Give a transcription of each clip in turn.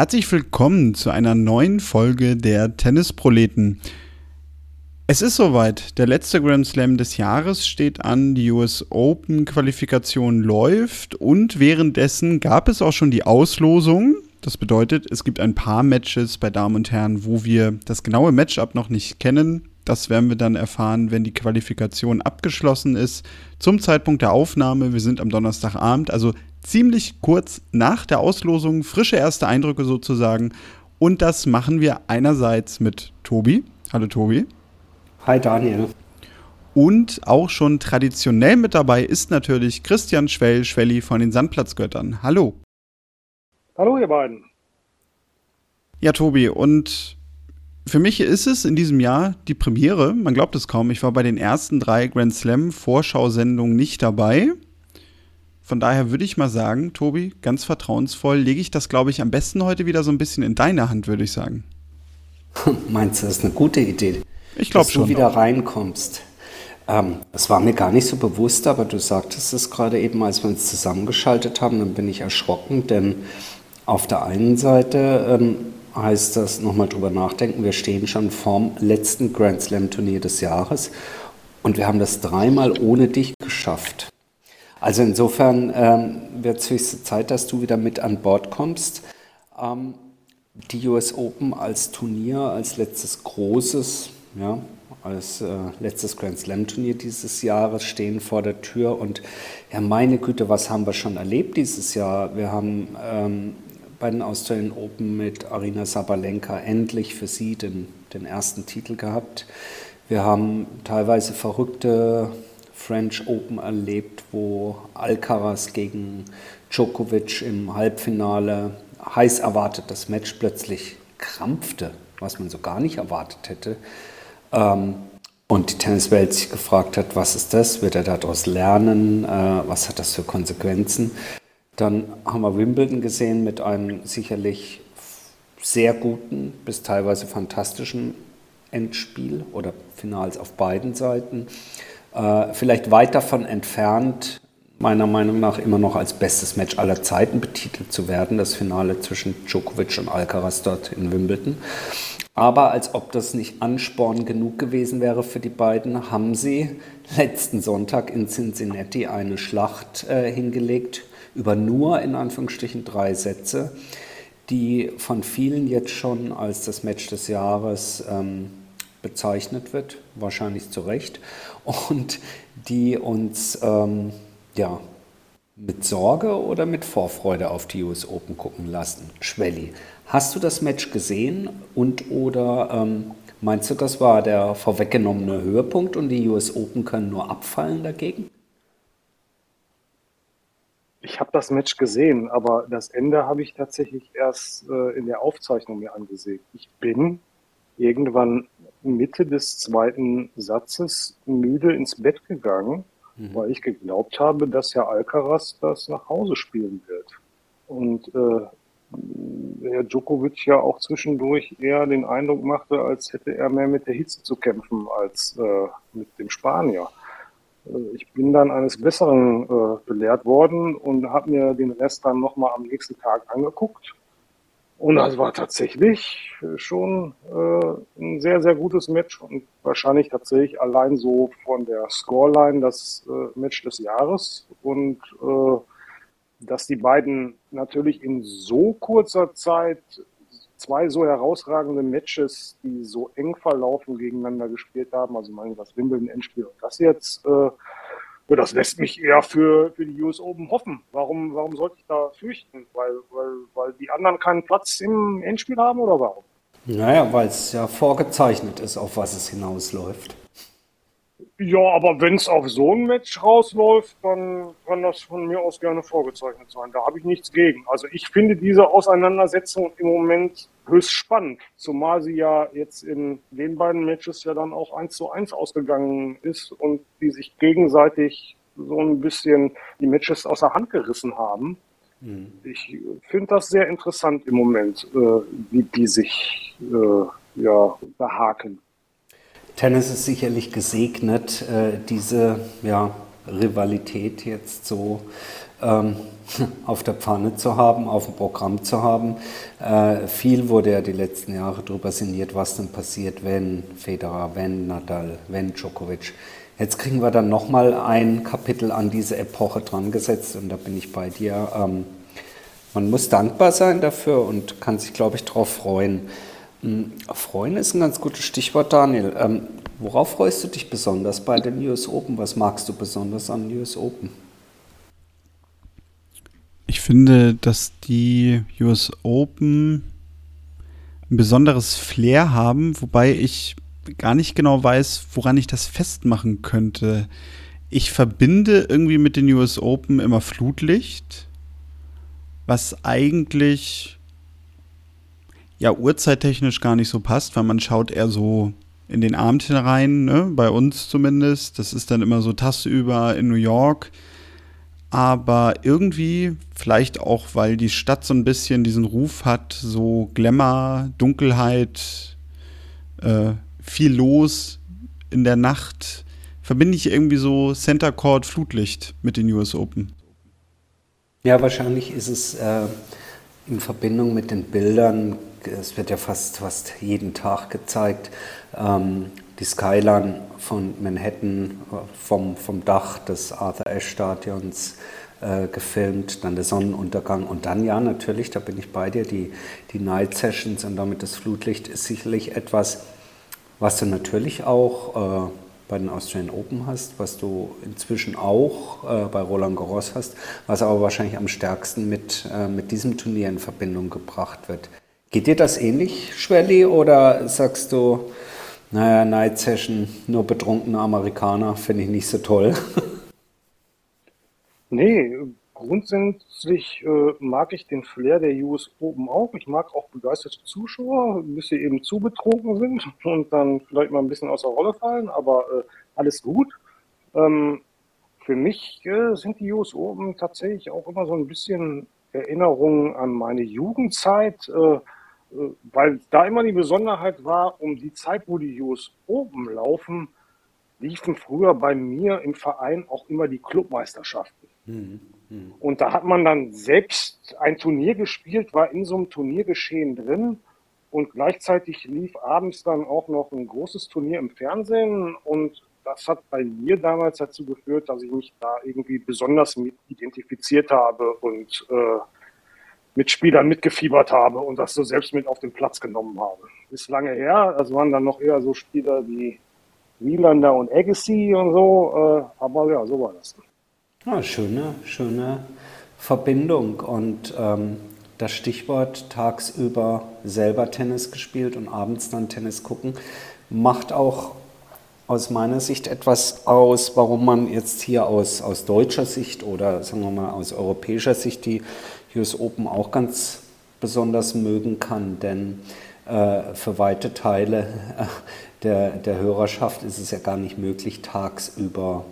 Herzlich willkommen zu einer neuen Folge der Tennisproleten. Es ist soweit. Der letzte Grand Slam des Jahres steht an. Die US Open Qualifikation läuft und währenddessen gab es auch schon die Auslosung. Das bedeutet, es gibt ein paar Matches bei Damen und Herren, wo wir das genaue Matchup noch nicht kennen. Das werden wir dann erfahren, wenn die Qualifikation abgeschlossen ist. Zum Zeitpunkt der Aufnahme, wir sind am Donnerstagabend, also ziemlich kurz nach der Auslosung, frische erste Eindrücke sozusagen. Und das machen wir einerseits mit Tobi. Hallo Tobi. Hi Daniel. Und auch schon traditionell mit dabei ist natürlich Christian Schwell, Schwelli von den Sandplatzgöttern. Hallo. Hallo ihr beiden. Ja, Tobi, und für mich ist es in diesem Jahr die Premiere. Man glaubt es kaum. Ich war bei den ersten drei Grand Slam Vorschau-Sendungen nicht dabei. Von daher würde ich mal sagen, Tobi, ganz vertrauensvoll, lege ich das, glaube ich, am besten heute wieder so ein bisschen in deine Hand, würde ich sagen. Meinst du, das ist eine gute Idee? Ich glaube schon. Dass du wieder reinkommst. Ähm, das war mir gar nicht so bewusst, aber du sagtest es gerade eben, als wir uns zusammengeschaltet haben, dann bin ich erschrocken, denn auf der einen Seite ähm, heißt das nochmal drüber nachdenken, wir stehen schon vorm letzten Grand Slam Turnier des Jahres und wir haben das dreimal ohne dich geschafft. Also insofern ähm, wird es höchste Zeit, dass du wieder mit an Bord kommst. Ähm, die US Open als Turnier, als letztes großes, ja, als äh, letztes Grand Slam Turnier dieses Jahres stehen vor der Tür. Und ja, meine Güte, was haben wir schon erlebt dieses Jahr? Wir haben ähm, bei den Australian Open mit Arina Sabalenka endlich für sie den, den ersten Titel gehabt. Wir haben teilweise verrückte French Open erlebt, wo Alcaraz gegen Djokovic im Halbfinale heiß erwartet das Match plötzlich krampfte, was man so gar nicht erwartet hätte. Ähm, und die Tenniswelt sich gefragt hat, was ist das? Wird er daraus lernen? Äh, was hat das für Konsequenzen? Dann haben wir Wimbledon gesehen mit einem sicherlich sehr guten bis teilweise fantastischen Endspiel oder Finals auf beiden Seiten. Äh, vielleicht weit davon entfernt, meiner Meinung nach immer noch als bestes Match aller Zeiten betitelt zu werden, das Finale zwischen Djokovic und Alcaraz dort in Wimbledon. Aber als ob das nicht Ansporn genug gewesen wäre für die beiden, haben sie letzten Sonntag in Cincinnati eine Schlacht äh, hingelegt über nur in Anführungsstrichen drei Sätze, die von vielen jetzt schon als das Match des Jahres ähm, bezeichnet wird, wahrscheinlich zu Recht, und die uns ähm, ja, mit Sorge oder mit Vorfreude auf die US Open gucken lassen. Schwelli, hast du das Match gesehen und oder ähm, meinst du, das war der vorweggenommene Höhepunkt und die US Open können nur abfallen dagegen? Ich habe das Match gesehen, aber das Ende habe ich tatsächlich erst äh, in der Aufzeichnung mir angesehen. Ich bin irgendwann Mitte des zweiten Satzes müde ins Bett gegangen, mhm. weil ich geglaubt habe, dass Herr Alcaraz das nach Hause spielen wird. Und äh, Herr Djokovic ja auch zwischendurch eher den Eindruck machte, als hätte er mehr mit der Hitze zu kämpfen als äh, mit dem Spanier. Äh, ich bin dann eines Besseren äh, belehrt worden und habe mir den Rest dann nochmal am nächsten Tag angeguckt und das war tatsächlich schon äh, ein sehr, sehr gutes Match und wahrscheinlich tatsächlich allein so von der Scoreline das äh, Match des Jahres. Und äh, dass die beiden natürlich in so kurzer Zeit zwei so herausragende Matches, die so eng verlaufen, gegeneinander gespielt haben. Also mein das Wimbledon-Endspiel und das jetzt. Ja, das lässt mich eher für, für die US Open hoffen. Warum, warum sollte ich da fürchten? Weil, weil, weil die anderen keinen Platz im Endspiel haben oder warum? Naja, weil es ja vorgezeichnet ist, auf was es hinausläuft. Ja, aber wenn es auf so ein Match rausläuft, dann kann das von mir aus gerne vorgezeichnet sein. Da habe ich nichts gegen. Also ich finde diese Auseinandersetzung im Moment höchst spannend, zumal sie ja jetzt in den beiden Matches ja dann auch eins zu eins ausgegangen ist und die sich gegenseitig so ein bisschen die Matches aus der Hand gerissen haben. Mhm. Ich finde das sehr interessant im Moment, äh, wie die sich äh, ja behaken. Tennis ist sicherlich gesegnet, äh, diese ja, Rivalität jetzt so ähm, auf der Pfanne zu haben, auf dem Programm zu haben. Äh, viel wurde ja die letzten Jahre darüber sinniert, was denn passiert, wenn Federer, wenn Nadal, wenn Djokovic. Jetzt kriegen wir dann nochmal ein Kapitel an diese Epoche dran gesetzt und da bin ich bei dir. Ähm, man muss dankbar sein dafür und kann sich, glaube ich, darauf freuen. Hm, freuen ist ein ganz gutes Stichwort, Daniel. Ähm, worauf freust du dich besonders bei den US Open? Was magst du besonders an US Open? Ich finde, dass die US Open ein besonderes Flair haben, wobei ich gar nicht genau weiß, woran ich das festmachen könnte. Ich verbinde irgendwie mit den US Open immer Flutlicht, was eigentlich ja uhrzeittechnisch gar nicht so passt, weil man schaut eher so in den Abend hinein, ne? bei uns zumindest. Das ist dann immer so tagsüber in New York aber irgendwie, vielleicht auch, weil die Stadt so ein bisschen diesen Ruf hat, so Glamour, Dunkelheit, äh, viel los in der Nacht, verbinde ich irgendwie so Center Court Flutlicht mit den US Open. Ja, wahrscheinlich ist es äh, in Verbindung mit den Bildern, es wird ja fast, fast jeden Tag gezeigt, ähm, die Skyline von Manhattan vom, vom Dach des Arthur Ashe Stadions äh, gefilmt, dann der Sonnenuntergang und dann ja natürlich, da bin ich bei dir, die, die Night Sessions und damit das Flutlicht ist sicherlich etwas, was du natürlich auch äh, bei den Australian Open hast, was du inzwischen auch äh, bei Roland Garros hast, was aber wahrscheinlich am stärksten mit, äh, mit diesem Turnier in Verbindung gebracht wird. Geht dir das ähnlich, Schwelli, oder sagst du, naja, Night Session, nur betrunkene Amerikaner, finde ich nicht so toll. nee, grundsätzlich äh, mag ich den Flair der US Open auch. Ich mag auch begeisterte Zuschauer, bis sie eben zu betrunken sind und dann vielleicht mal ein bisschen aus der Rolle fallen, aber äh, alles gut. Ähm, für mich äh, sind die US Open tatsächlich auch immer so ein bisschen Erinnerungen an meine Jugendzeit. Äh, weil da immer die Besonderheit war, um die Zeit, wo die US Open laufen, liefen früher bei mir im Verein auch immer die Clubmeisterschaften. Mhm. Mhm. Und da hat man dann selbst ein Turnier gespielt, war in so einem Turniergeschehen drin und gleichzeitig lief abends dann auch noch ein großes Turnier im Fernsehen und das hat bei mir damals dazu geführt, dass ich mich da irgendwie besonders mit identifiziert habe und äh, mit Spielern mitgefiebert habe und das so selbst mit auf den Platz genommen habe. Ist lange her, das waren dann noch eher so Spieler wie Wielander und Agassi und so, äh, aber ja, so war das. Ja, schöne, schöne Verbindung und ähm, das Stichwort tagsüber selber Tennis gespielt und abends dann Tennis gucken, macht auch aus meiner Sicht etwas aus, warum man jetzt hier aus, aus deutscher Sicht oder sagen wir mal aus europäischer Sicht die US Open auch ganz besonders mögen kann, denn äh, für weite Teile äh, der, der Hörerschaft ist es ja gar nicht möglich, tagsüber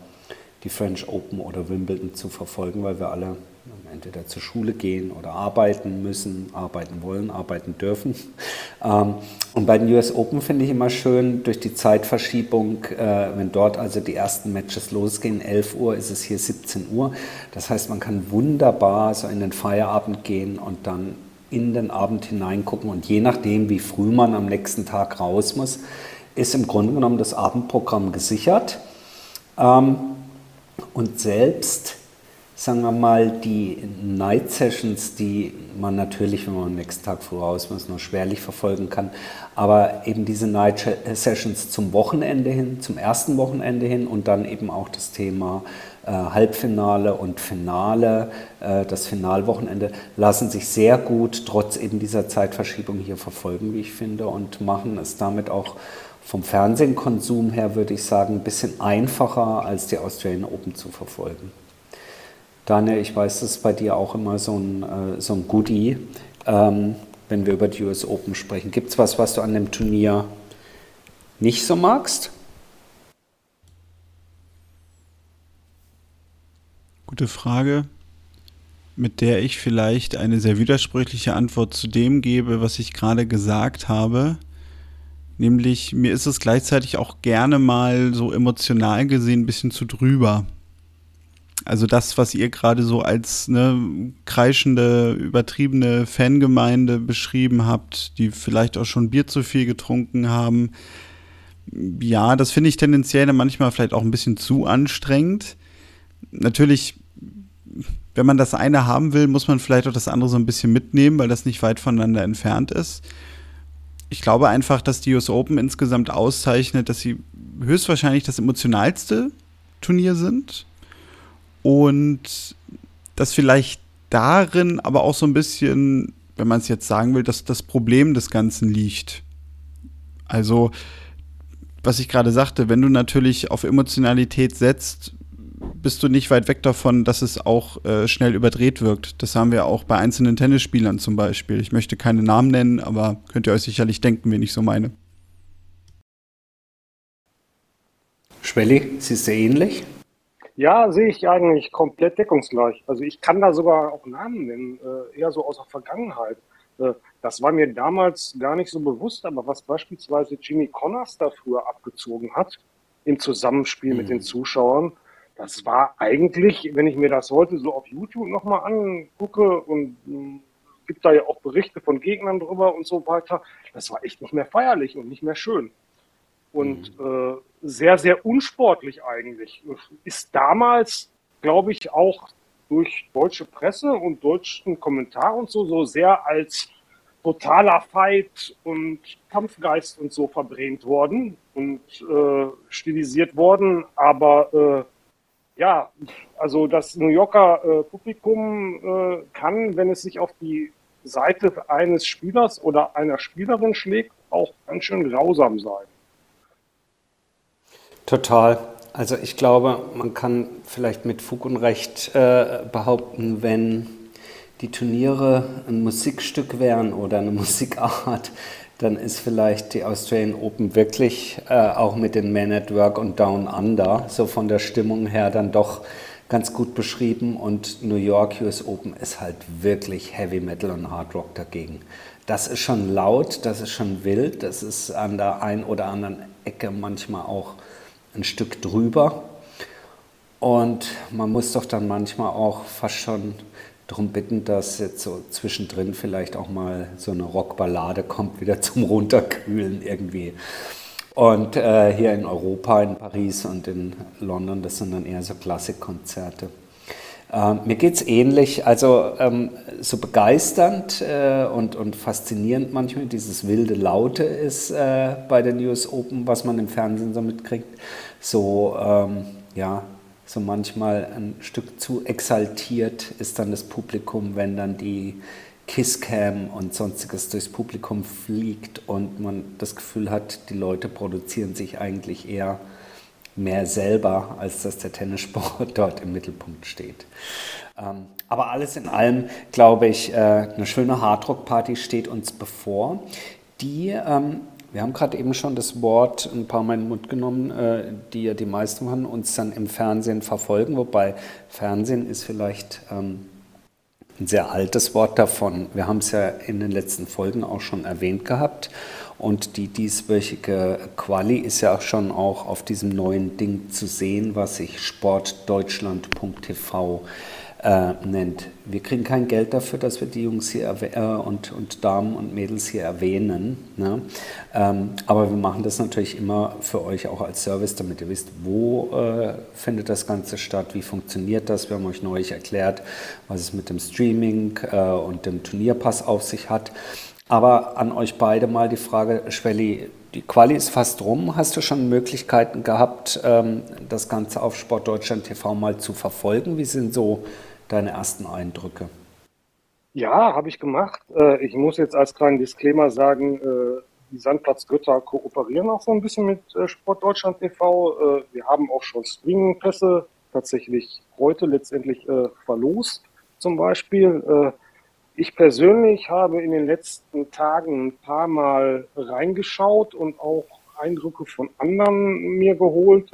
die French Open oder Wimbledon zu verfolgen, weil wir alle entweder zur Schule gehen oder arbeiten müssen, arbeiten wollen, arbeiten dürfen. Ähm, und bei den US Open finde ich immer schön, durch die Zeitverschiebung, äh, wenn dort also die ersten Matches losgehen, 11 Uhr ist es hier 17 Uhr. Das heißt, man kann wunderbar so in den Feierabend gehen und dann in den Abend hineingucken und je nachdem, wie früh man am nächsten Tag raus muss, ist im Grunde genommen das Abendprogramm gesichert. Ähm, und selbst sagen wir mal, die Night Sessions, die man natürlich, wenn man am nächsten Tag früh raus muss, nur schwerlich verfolgen kann, aber eben diese Night Sessions zum Wochenende hin, zum ersten Wochenende hin und dann eben auch das Thema äh, Halbfinale und Finale, äh, das Finalwochenende, lassen sich sehr gut trotz eben dieser Zeitverschiebung hier verfolgen, wie ich finde, und machen es damit auch vom Fernsehkonsum her, würde ich sagen, ein bisschen einfacher als die Australian Open zu verfolgen. Daniel, ich weiß, das ist bei dir auch immer so ein, äh, so ein Goodie, ähm, wenn wir über die US Open sprechen. Gibt es was, was du an dem Turnier nicht so magst? Gute Frage, mit der ich vielleicht eine sehr widersprüchliche Antwort zu dem gebe, was ich gerade gesagt habe. Nämlich, mir ist es gleichzeitig auch gerne mal so emotional gesehen ein bisschen zu drüber. Also das, was ihr gerade so als ne, kreischende, übertriebene Fangemeinde beschrieben habt, die vielleicht auch schon Bier zu viel getrunken haben. Ja, das finde ich tendenziell manchmal vielleicht auch ein bisschen zu anstrengend. Natürlich, wenn man das eine haben will, muss man vielleicht auch das andere so ein bisschen mitnehmen, weil das nicht weit voneinander entfernt ist. Ich glaube einfach, dass die US Open insgesamt auszeichnet, dass sie höchstwahrscheinlich das emotionalste Turnier sind und dass vielleicht darin aber auch so ein bisschen, wenn man es jetzt sagen will, dass das Problem des Ganzen liegt. Also, was ich gerade sagte, wenn du natürlich auf Emotionalität setzt, bist du nicht weit weg davon, dass es auch äh, schnell überdreht wirkt. Das haben wir auch bei einzelnen Tennisspielern zum Beispiel. Ich möchte keine Namen nennen, aber könnt ihr euch sicherlich denken, wen ich so meine. Schwelli, siehst du ähnlich? Ja, sehe ich eigentlich komplett deckungsgleich. Also ich kann da sogar auch Namen nennen, äh, eher so aus der Vergangenheit. Äh, das war mir damals gar nicht so bewusst, aber was beispielsweise Jimmy Connors da früher abgezogen hat, im Zusammenspiel mhm. mit den mhm. Zuschauern, das war eigentlich, wenn ich mir das heute so auf YouTube nochmal angucke und äh, gibt da ja auch Berichte von Gegnern drüber und so weiter, das war echt nicht mehr feierlich und nicht mehr schön. Und mhm. äh, sehr, sehr unsportlich eigentlich. Ist damals, glaube ich, auch durch deutsche Presse und deutschen Kommentar und so, so sehr als totaler Fight und Kampfgeist und so verbrämt worden und äh, stilisiert worden. Aber äh, ja, also das New Yorker äh, Publikum äh, kann, wenn es sich auf die Seite eines Spielers oder einer Spielerin schlägt, auch ganz schön grausam sein. Total. Also ich glaube, man kann vielleicht mit Fug und Recht äh, behaupten, wenn die Turniere ein Musikstück wären oder eine Musikart, dann ist vielleicht die Australian Open wirklich äh, auch mit den Men at Work und Down Under so von der Stimmung her dann doch ganz gut beschrieben und New York US Open ist halt wirklich Heavy Metal und Hard Rock dagegen. Das ist schon laut, das ist schon wild, das ist an der einen oder anderen Ecke manchmal auch ein Stück drüber. Und man muss doch dann manchmal auch fast schon darum bitten, dass jetzt so zwischendrin vielleicht auch mal so eine Rockballade kommt, wieder zum Runterkühlen irgendwie. Und äh, hier in Europa, in Paris und in London, das sind dann eher so Klassikkonzerte. Äh, mir geht es ähnlich, also ähm, so begeisternd äh, und, und faszinierend manchmal dieses wilde Laute ist äh, bei den US Open, was man im Fernsehen so mitkriegt so, ähm, ja, so manchmal ein Stück zu exaltiert ist dann das Publikum, wenn dann die Kisscam und sonstiges durchs Publikum fliegt und man das Gefühl hat, die Leute produzieren sich eigentlich eher mehr selber, als dass der Tennissport dort im Mittelpunkt steht. Ähm, aber alles in allem, glaube ich, äh, eine schöne Hardrock-Party steht uns bevor, die ähm, wir haben gerade eben schon das Wort ein paar Mal in den Mund genommen, äh, die ja die meisten von uns dann im Fernsehen verfolgen, wobei Fernsehen ist vielleicht ähm, ein sehr altes Wort davon. Wir haben es ja in den letzten Folgen auch schon erwähnt gehabt. Und die dieswöchige Quali ist ja auch schon auch auf diesem neuen Ding zu sehen, was sich sportdeutschland.tv äh, nennt. Wir kriegen kein Geld dafür, dass wir die Jungs hier äh, und, und Damen und Mädels hier erwähnen. Ne? Ähm, aber wir machen das natürlich immer für euch auch als Service, damit ihr wisst, wo äh, findet das Ganze statt, wie funktioniert das. Wir haben euch neulich erklärt, was es mit dem Streaming äh, und dem Turnierpass auf sich hat. Aber an euch beide mal die Frage, Schwelli, die Quali ist fast rum. Hast du schon Möglichkeiten gehabt, ähm, das Ganze auf Sportdeutschland TV mal zu verfolgen? Wie sind so deine ersten Eindrücke? Ja, habe ich gemacht. Äh, ich muss jetzt als kleinen Disclaimer sagen, äh, die Sandplatzgötter kooperieren auch so ein bisschen mit äh, Sportdeutschland TV. Wir haben auch schon Streaming-Pässe tatsächlich heute letztendlich verlost zum Beispiel. Ich persönlich habe in den letzten Tagen ein paar Mal reingeschaut und auch Eindrücke von anderen mir geholt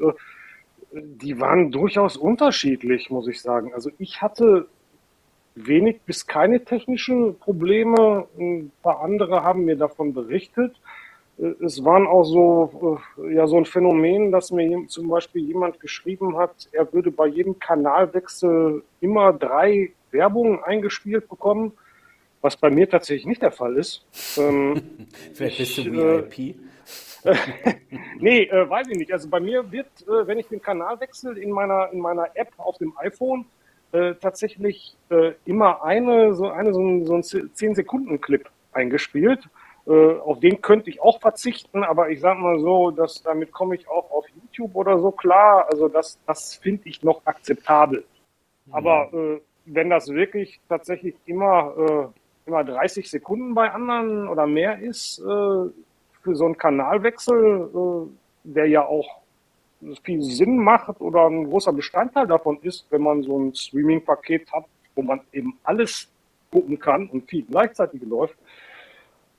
die waren durchaus unterschiedlich, muss ich sagen. Also ich hatte wenig bis keine technischen Probleme. Ein paar andere haben mir davon berichtet. äh, es waren auch so, äh, ja, so ein Phänomen, dass mir zum Beispiel jemand geschrieben hat, er würde bei jedem Kanalwechsel immer drei Werbungen eingespielt bekommen, was bei mir tatsächlich nicht der Fall ist. Ähm, Vielleicht bist du VIP? Äh, nee, äh, weiß ich nicht. Also bei mir wird, äh, wenn ich den Kanal wechsle in meiner, in meiner App auf dem iPhone, äh, tatsächlich immer eine, so, eine, so ein, so ein 10-Sekunden-Clip eingespielt äh, auf den könnte ich auch verzichten, aber ich sage mal so, dass damit komme ich auch auf YouTube oder so klar. Also das, das finde ich noch akzeptabel. Mhm. Aber äh, wenn das wirklich tatsächlich immer, äh, immer 30 Sekunden bei anderen oder mehr ist, äh, so einen Kanalwechsel, äh, der ja auch viel Sinn macht oder ein großer Bestandteil davon ist, wenn man so ein Streaming-Paket hat, wo man eben alles gucken kann und viel gleichzeitig läuft,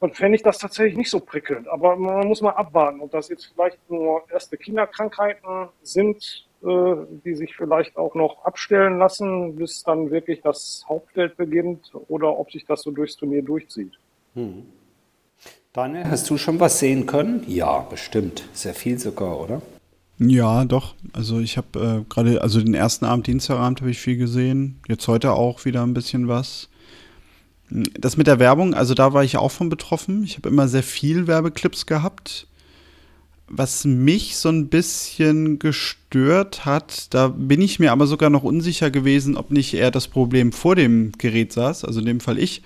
dann fände ich das tatsächlich nicht so prickelnd. Aber man muss mal abwarten, ob das jetzt vielleicht nur erste Kinderkrankheiten sind, äh, die sich vielleicht auch noch abstellen lassen, bis dann wirklich das Hauptfeld beginnt, oder ob sich das so durchs Turnier durchzieht. Hm. Daniel, hast du schon was sehen können? Ja, bestimmt. Sehr viel sogar, oder? Ja, doch. Also ich habe äh, gerade, also den ersten Abend, Dienstagabend habe ich viel gesehen. Jetzt heute auch wieder ein bisschen was. Das mit der Werbung, also da war ich auch von betroffen. Ich habe immer sehr viel Werbeclips gehabt. Was mich so ein bisschen gestört hat, da bin ich mir aber sogar noch unsicher gewesen, ob nicht er das Problem vor dem Gerät saß, also in dem Fall ich.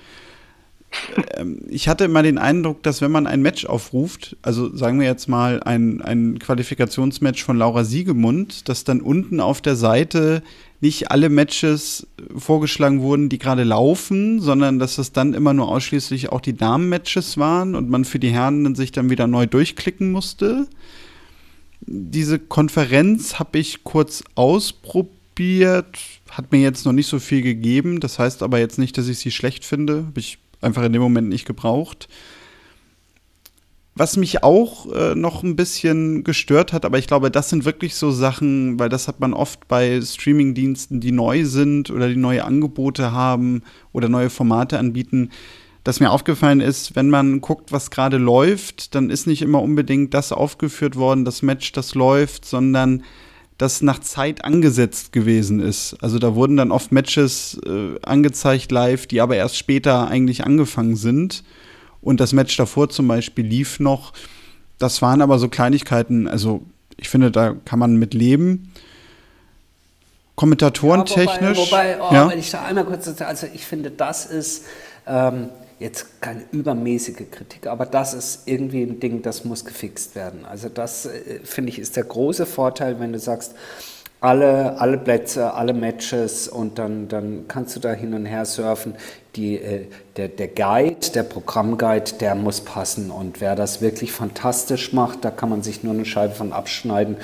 Ähm, ich hatte immer den Eindruck, dass wenn man ein Match aufruft, also sagen wir jetzt mal ein, ein Qualifikationsmatch von Laura Siegemund, dass dann unten auf der Seite nicht alle Matches vorgeschlagen wurden, die gerade laufen, sondern dass es dann immer nur ausschließlich auch die Damen-Matches waren und man für die Herren sich dann wieder neu durchklicken musste. Diese Konferenz habe ich kurz ausprobiert, hat mir jetzt noch nicht so viel gegeben. Das heißt aber jetzt nicht, dass ich sie schlecht finde. Habe ich einfach in dem Moment nicht gebraucht. Was mich auch äh, noch ein bisschen gestört hat, aber ich glaube, das sind wirklich so Sachen, weil das hat man oft bei Streamingdiensten, die neu sind oder die neue Angebote haben oder neue Formate anbieten, dass mir aufgefallen ist, wenn man guckt, was gerade läuft, dann ist nicht immer unbedingt das aufgeführt worden, das Match, das läuft, sondern das nach Zeit angesetzt gewesen ist. Also da wurden dann oft Matches äh, angezeigt live, die aber erst später eigentlich angefangen sind und das Match davor zum Beispiel lief noch. Das waren aber so Kleinigkeiten, also ich finde, da kann man mit leben. Kommentatoren technisch. Ja, wobei, wobei oh, ja? wenn ich da einmal kurz, also ich finde, das ist ähm, jetzt keine übermäßige Kritik, aber das ist irgendwie ein Ding, das muss gefixt werden. Also das, äh, finde ich, ist der große Vorteil, wenn du sagst, alle, alle Plätze, alle Matches und dann, dann kannst du da hin und her surfen. Die, äh, der, der Guide, der Programmguide, der muss passen und wer das wirklich fantastisch macht, da kann man sich nur eine Scheibe von abschneiden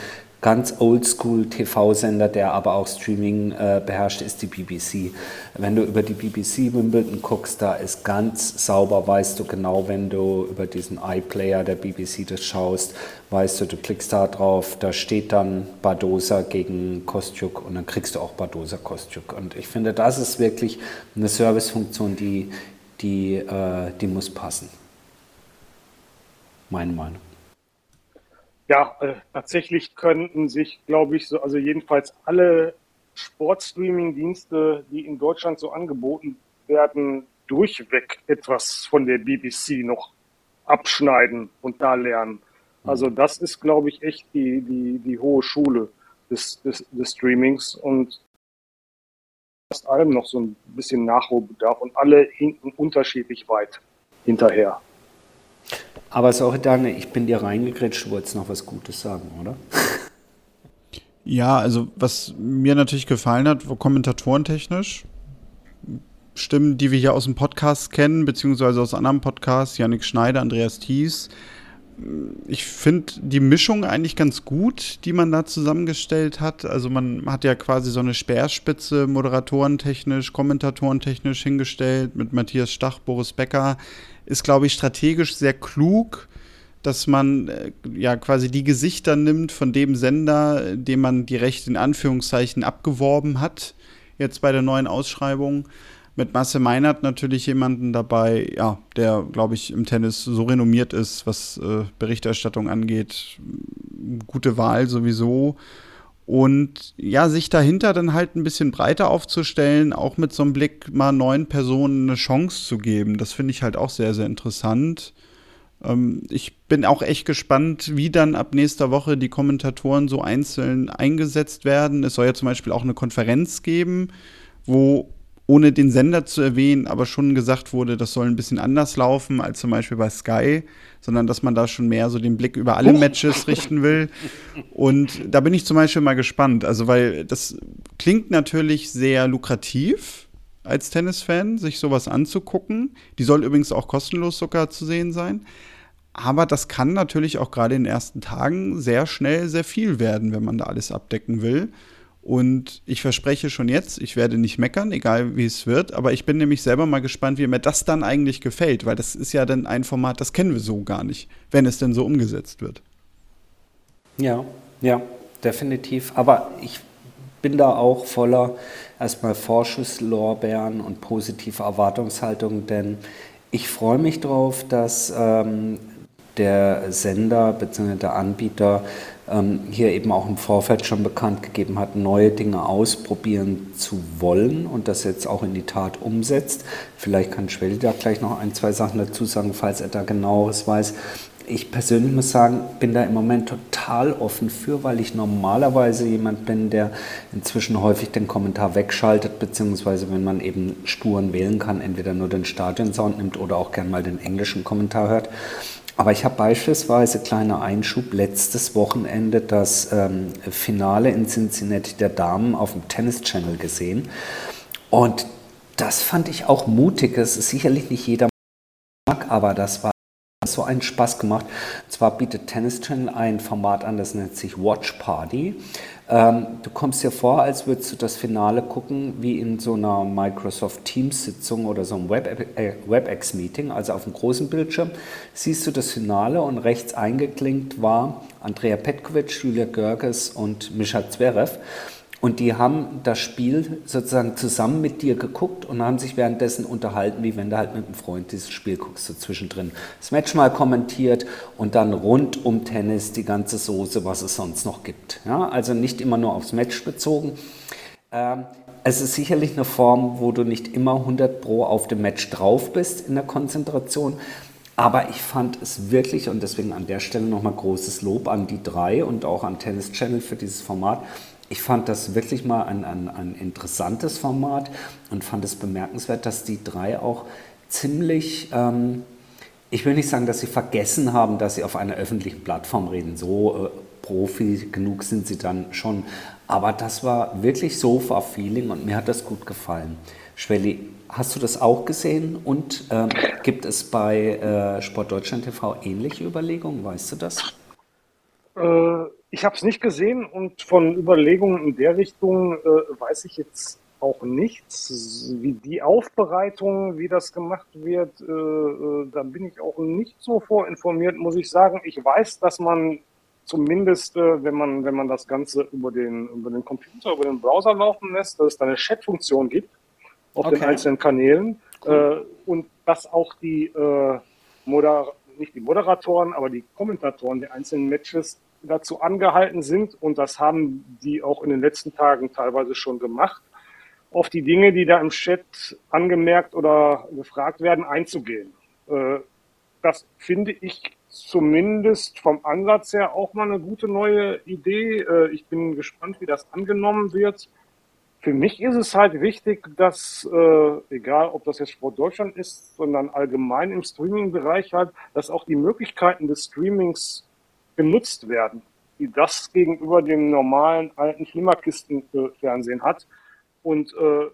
ganz oldschool TV-Sender, der aber auch Streaming äh, beherrscht, ist die BBC. Wenn du über die BBC Wimbledon guckst, da ist ganz sauber, weißt du genau, wenn du über diesen iPlayer der BBC das schaust, weißt du, du klickst da drauf, da steht dann Badosa gegen Kostjuk und dann kriegst du auch Badosa Kostjuk. Und ich finde, das ist wirklich eine Servicefunktion, die, die, äh, die muss passen. Meine Meinung. Ja, äh, tatsächlich könnten sich, glaube ich, so, also jedenfalls alle Sportstreaming-Dienste, die in Deutschland so angeboten werden, durchweg etwas von der BBC noch abschneiden und da lernen. Mhm. Also das ist, glaube ich, echt die, die, die hohe Schule des, des, des Streamings und fast allem noch so ein bisschen Nachholbedarf und alle hinken unterschiedlich weit hinterher. Aber sorry, Daniel, ich bin dir reingegritscht, du wolltest noch was Gutes sagen, oder? Ja, also was mir natürlich gefallen hat, kommentatorentechnisch, Stimmen, die wir hier aus dem Podcast kennen, beziehungsweise aus anderen Podcasts, Janik Schneider, Andreas Thies. Ich finde die Mischung eigentlich ganz gut, die man da zusammengestellt hat. Also man hat ja quasi so eine Speerspitze moderatorentechnisch, kommentatorentechnisch hingestellt mit Matthias Stach, Boris Becker, ist, glaube ich, strategisch sehr klug, dass man äh, ja quasi die Gesichter nimmt von dem Sender, dem man die Rechte in Anführungszeichen abgeworben hat, jetzt bei der neuen Ausschreibung. mit Marcel Meinert natürlich jemanden dabei, ja, der, glaube ich, im Tennis so renommiert ist, was äh, Berichterstattung angeht. Gute Wahl sowieso. Und ja, sich dahinter dann halt ein bisschen breiter aufzustellen, auch mit so einem Blick mal neuen Personen eine Chance zu geben, das finde ich halt auch sehr, sehr interessant. Ähm, ich bin auch echt gespannt, wie dann ab nächster Woche die Kommentatoren so einzeln eingesetzt werden. Es soll ja zum Beispiel auch eine Konferenz geben, wo ohne den Sender zu erwähnen, aber schon gesagt wurde, das soll ein bisschen anders laufen als zum Beispiel bei Sky, sondern dass man da schon mehr so den Blick über alle Matches richten will. Und da bin ich zum Beispiel mal gespannt, also weil das klingt natürlich sehr lukrativ als Tennisfan, sich sowas anzugucken. Die soll übrigens auch kostenlos sogar zu sehen sein. Aber das kann natürlich auch gerade in den ersten Tagen sehr schnell sehr viel werden, wenn man da alles abdecken will. Und ich verspreche schon jetzt, ich werde nicht meckern, egal wie es wird, aber ich bin nämlich selber mal gespannt, wie mir das dann eigentlich gefällt, weil das ist ja dann ein Format, das kennen wir so gar nicht, wenn es denn so umgesetzt wird. Ja, ja, definitiv. Aber ich bin da auch voller erstmal Vorschusslorbeeren und positive Erwartungshaltung, denn ich freue mich drauf, dass ähm, der Sender bzw. der Anbieter hier eben auch im Vorfeld schon bekannt gegeben hat, neue Dinge ausprobieren zu wollen und das jetzt auch in die Tat umsetzt. Vielleicht kann Schwelli da gleich noch ein, zwei Sachen dazu sagen, falls er da genaueres weiß. Ich persönlich muss sagen, bin da im Moment total offen für, weil ich normalerweise jemand bin, der inzwischen häufig den Kommentar wegschaltet, beziehungsweise wenn man eben Spuren wählen kann, entweder nur den Stadionsound nimmt oder auch gern mal den englischen Kommentar hört. Aber ich habe beispielsweise, kleiner Einschub, letztes Wochenende das ähm, Finale in Cincinnati der Damen auf dem Tennis Channel gesehen. Und das fand ich auch mutig. Es ist sicherlich nicht jeder mag, aber das war so einen Spaß gemacht. Und zwar bietet Tennis Channel ein Format an, das nennt sich Watch Party. Ähm, du kommst dir vor, als würdest du das Finale gucken, wie in so einer Microsoft Teams-Sitzung oder so einem äh, WebEx-Meeting, also auf dem großen Bildschirm. Siehst du das Finale und rechts eingeklinkt war Andrea Petkovic, Julia Görges und Mischa Zverev. Und die haben das Spiel sozusagen zusammen mit dir geguckt und haben sich währenddessen unterhalten, wie wenn du halt mit einem Freund dieses Spiel guckst, so zwischendrin. Das Match mal kommentiert und dann rund um Tennis die ganze Soße, was es sonst noch gibt. Ja, also nicht immer nur aufs Match bezogen. Ähm, es ist sicherlich eine Form, wo du nicht immer 100 Pro auf dem Match drauf bist in der Konzentration. Aber ich fand es wirklich, und deswegen an der Stelle nochmal großes Lob an die drei und auch an Tennis Channel für dieses Format, ich fand das wirklich mal ein, ein, ein interessantes Format und fand es bemerkenswert, dass die drei auch ziemlich, ähm, ich will nicht sagen, dass sie vergessen haben, dass sie auf einer öffentlichen Plattform reden. So äh, Profi genug sind sie dann schon. Aber das war wirklich Sofa-Feeling und mir hat das gut gefallen. Schwelli, hast du das auch gesehen und ähm, gibt es bei äh, Sport Deutschland TV ähnliche Überlegungen? Weißt du das? Äh ich habe es nicht gesehen und von Überlegungen in der Richtung äh, weiß ich jetzt auch nichts. Wie die Aufbereitung, wie das gemacht wird, äh, äh, da bin ich auch nicht so vorinformiert, muss ich sagen. Ich weiß, dass man zumindest, äh, wenn man wenn man das Ganze über den über den Computer, über den Browser laufen lässt, dass es da eine Chat-Funktion gibt auf okay. den einzelnen Kanälen cool. Äh, und dass auch die äh, Moder nicht die Moderatoren, aber die Kommentatoren der einzelnen Matches dazu angehalten sind, und das haben die auch in den letzten Tagen teilweise schon gemacht, auf die Dinge, die da im Chat angemerkt oder gefragt werden, einzugehen. Äh, das finde ich zumindest vom Ansatz her auch mal eine gute neue Idee. Äh, ich bin gespannt, wie das angenommen wird. Für mich ist es halt wichtig, dass, äh, egal ob das jetzt Sport Deutschland ist, sondern allgemein im Streaming-Bereich halt, dass auch die Möglichkeiten des Streamings genutzt werden, die das gegenüber dem normalen alten Flimmerkistenfernsehen hat. Und äh,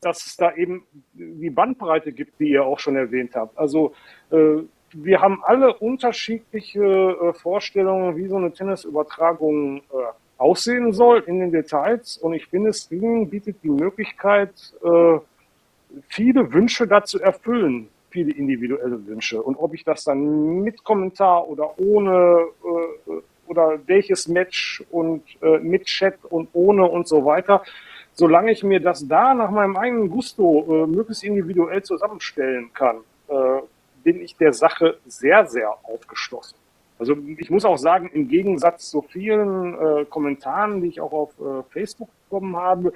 dass es da eben die Bandbreite gibt, die ihr auch schon erwähnt habt. Also äh, wir haben alle unterschiedliche äh, Vorstellungen, wie so eine Tennisübertragung äh, aussehen soll in den Details. Und ich finde, Streaming bietet die Möglichkeit, äh, viele Wünsche dazu erfüllen, viele individuelle Wünsche. Und ob ich das dann mit Kommentar oder ohne äh, oder welches Match und äh, mit Chat und ohne und so weiter solange ich mir das da nach meinem eigenen Gusto äh, möglichst individuell zusammenstellen kann, äh, bin ich der Sache sehr, sehr aufgeschlossen. Also ich muss auch sagen, im Gegensatz zu vielen äh, Kommentaren, die ich auch auf äh, Facebook bekommen habe,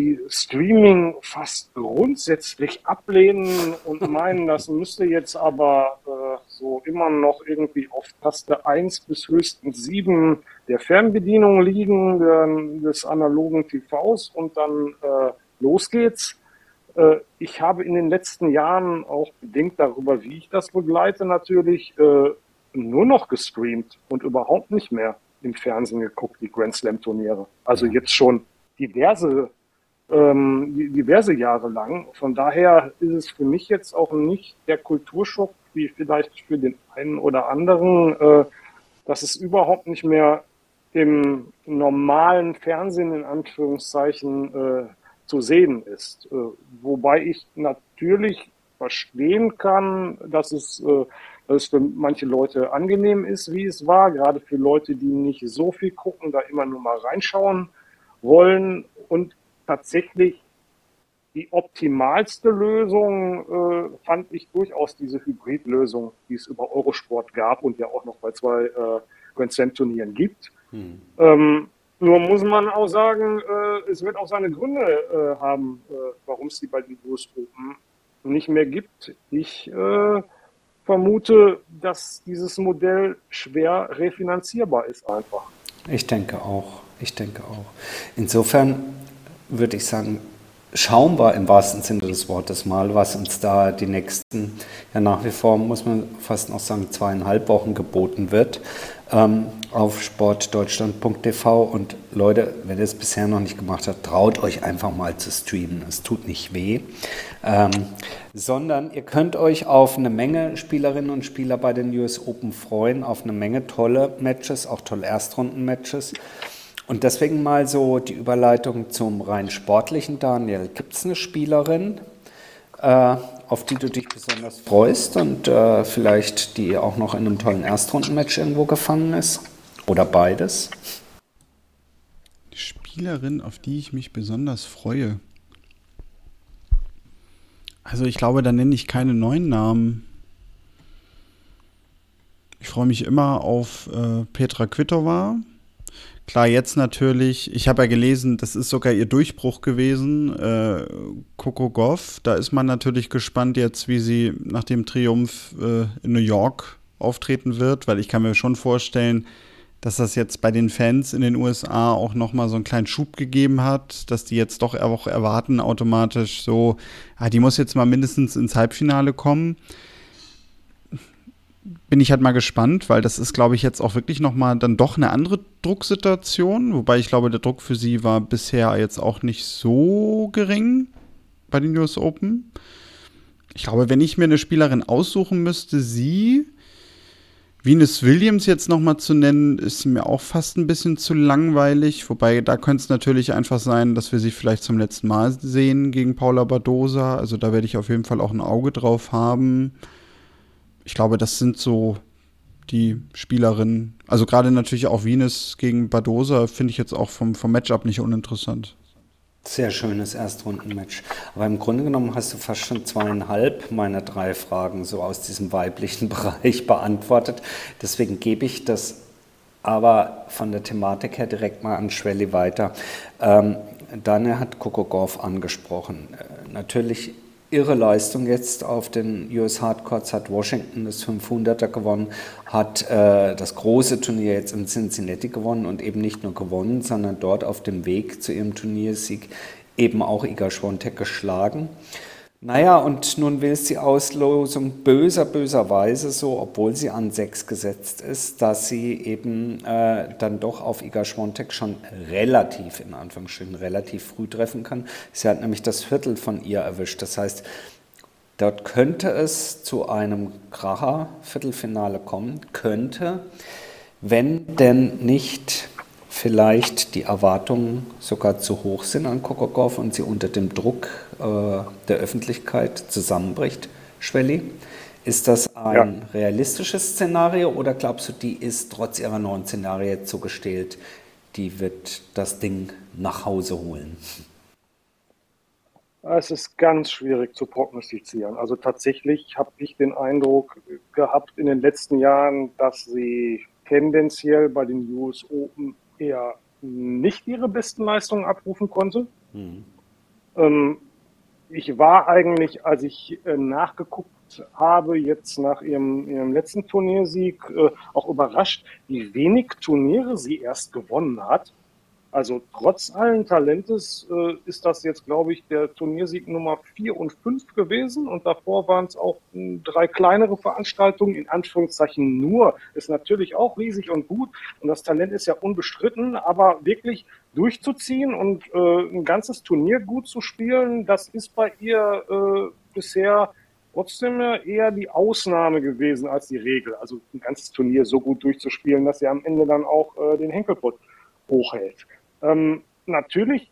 die Streaming fast grundsätzlich ablehnen und meinen, das müsste jetzt aber äh, so immer noch irgendwie auf Taste 1 bis höchstens 7 der Fernbedienung liegen, der, des analogen TVs und dann äh, los geht's. Äh, ich habe in den letzten Jahren auch bedingt darüber, wie ich das begleite, natürlich äh, nur noch gestreamt und überhaupt nicht mehr im Fernsehen geguckt, die Grand Slam Turniere. Also jetzt schon diverse ähm, diverse Jahre lang. Von daher ist es für mich jetzt auch nicht der Kulturschock, wie vielleicht für den einen oder anderen, äh, dass es überhaupt nicht mehr im normalen Fernsehen in Anführungszeichen äh, zu sehen ist. Äh, wobei ich natürlich verstehen kann, dass es, äh, dass es für manche Leute angenehm ist, wie es war, gerade für Leute, die nicht so viel gucken, da immer nur mal reinschauen wollen. Und tatsächlich die optimalste Lösung äh, fand ich durchaus diese Hybridlösung, die es über Eurosport gab und ja auch noch bei zwei äh, Grand Slam Turnieren gibt. Hm. Ähm, nur muss man auch sagen, äh, es wird auch seine Gründe äh, haben, äh, warum es die bei den US Open nicht mehr gibt. Ich äh, vermute, dass dieses Modell schwer refinanzierbar ist einfach. Ich denke auch. Ich denke auch. Insofern würde ich sagen, schauen wir im wahrsten Sinne des Wortes mal, was uns da die nächsten, ja nach wie vor muss man fast noch sagen, zweieinhalb Wochen geboten wird ähm, auf sportdeutschland.tv. Und Leute, wenn ihr es bisher noch nicht gemacht habt, traut euch einfach mal zu streamen. Es tut nicht weh. Ähm, sondern ihr könnt euch auf eine Menge Spielerinnen und Spieler bei den US Open freuen, auf eine Menge tolle Matches, auch tolle Erstrunden-Matches. Und deswegen mal so die Überleitung zum rein sportlichen. Daniel, gibt es eine Spielerin, äh, auf die du dich besonders freust und äh, vielleicht die auch noch in einem tollen Erstrundenmatch irgendwo gefangen ist? Oder beides? Spielerin, auf die ich mich besonders freue. Also ich glaube, da nenne ich keine neuen Namen. Ich freue mich immer auf äh, Petra Kvitova, Klar, jetzt natürlich, ich habe ja gelesen, das ist sogar ihr Durchbruch gewesen, äh, Coco Goff. Da ist man natürlich gespannt jetzt, wie sie nach dem Triumph äh, in New York auftreten wird, weil ich kann mir schon vorstellen, dass das jetzt bei den Fans in den USA auch nochmal so einen kleinen Schub gegeben hat, dass die jetzt doch auch erwarten automatisch so, ah, die muss jetzt mal mindestens ins Halbfinale kommen bin ich halt mal gespannt, weil das ist, glaube ich, jetzt auch wirklich nochmal dann doch eine andere Drucksituation. Wobei ich glaube, der Druck für sie war bisher jetzt auch nicht so gering bei den US Open. Ich glaube, wenn ich mir eine Spielerin aussuchen müsste, sie, Venus Williams jetzt nochmal zu nennen, ist mir auch fast ein bisschen zu langweilig. Wobei da könnte es natürlich einfach sein, dass wir sie vielleicht zum letzten Mal sehen gegen Paula Badosa. Also da werde ich auf jeden Fall auch ein Auge drauf haben ich glaube, das sind so die Spielerinnen. Also gerade natürlich auch Venus gegen Badosa finde ich jetzt auch vom, vom Matchup nicht uninteressant. Sehr schönes Erstrundenmatch. Aber im Grunde genommen hast du fast schon zweieinhalb meiner drei Fragen so aus diesem weiblichen Bereich beantwortet. Deswegen gebe ich das aber von der Thematik her direkt mal an Schwelli weiter. Ähm, Daniel hat Coco Golf angesprochen. Äh, natürlich irre Leistung jetzt auf den US Hardcourts, hat Washington das 500er gewonnen, hat äh, das große Turnier jetzt in Cincinnati gewonnen und eben nicht nur gewonnen, sondern dort auf dem Weg zu ihrem Turniersieg eben auch Iga Schwontek geschlagen. Naja, und nun will es die Auslosung böser, böserweise so, obwohl sie an sechs gesetzt ist, dass sie eben äh, dann doch auf Iga Schwontek schon relativ, in Anführungsstrichen, relativ früh treffen kann. Sie hat nämlich das Viertel von ihr erwischt. Das heißt, dort könnte es zu einem Kracher-Viertelfinale kommen, könnte, wenn denn nicht vielleicht die Erwartungen sogar zu hoch sind an Kokokov und sie unter dem Druck äh, der Öffentlichkeit zusammenbricht, Schwelli. Ist das ein ja. realistisches Szenario oder glaubst du, die ist trotz ihrer neuen Szenarien zugestellt, die wird das Ding nach Hause holen? Es ist ganz schwierig zu prognostizieren. Also tatsächlich habe ich den Eindruck gehabt in den letzten Jahren, dass sie tendenziell bei den US Open eher nicht ihre besten Leistungen abrufen konnte. Mhm. Ähm, ich war eigentlich, als ich äh, nachgeguckt habe, jetzt nach ihrem, ihrem letzten Turniersieg, äh, auch überrascht, wie wenig Turniere sie erst gewonnen hat. Also trotz allen Talentes äh, ist das jetzt, glaube ich, der Turniersieg Nummer 4 und 5 gewesen. Und davor waren es auch mh, hm, drei kleinere Veranstaltungen, in Anführungszeichen nur. Ist natürlich auch riesig und gut. Und das Talent ist ja unbestritten, aber wirklich durchzuziehen und äh, ein ganzes Turnier gut zu spielen, das ist bei ihr äh, bisher trotzdem eher die Ausnahme gewesen als die Regel. Also ein ganzes Turnier so gut durchzuspielen, dass sie am Ende dann auch äh, den Henkelpott hochhält. Ähm, natürlich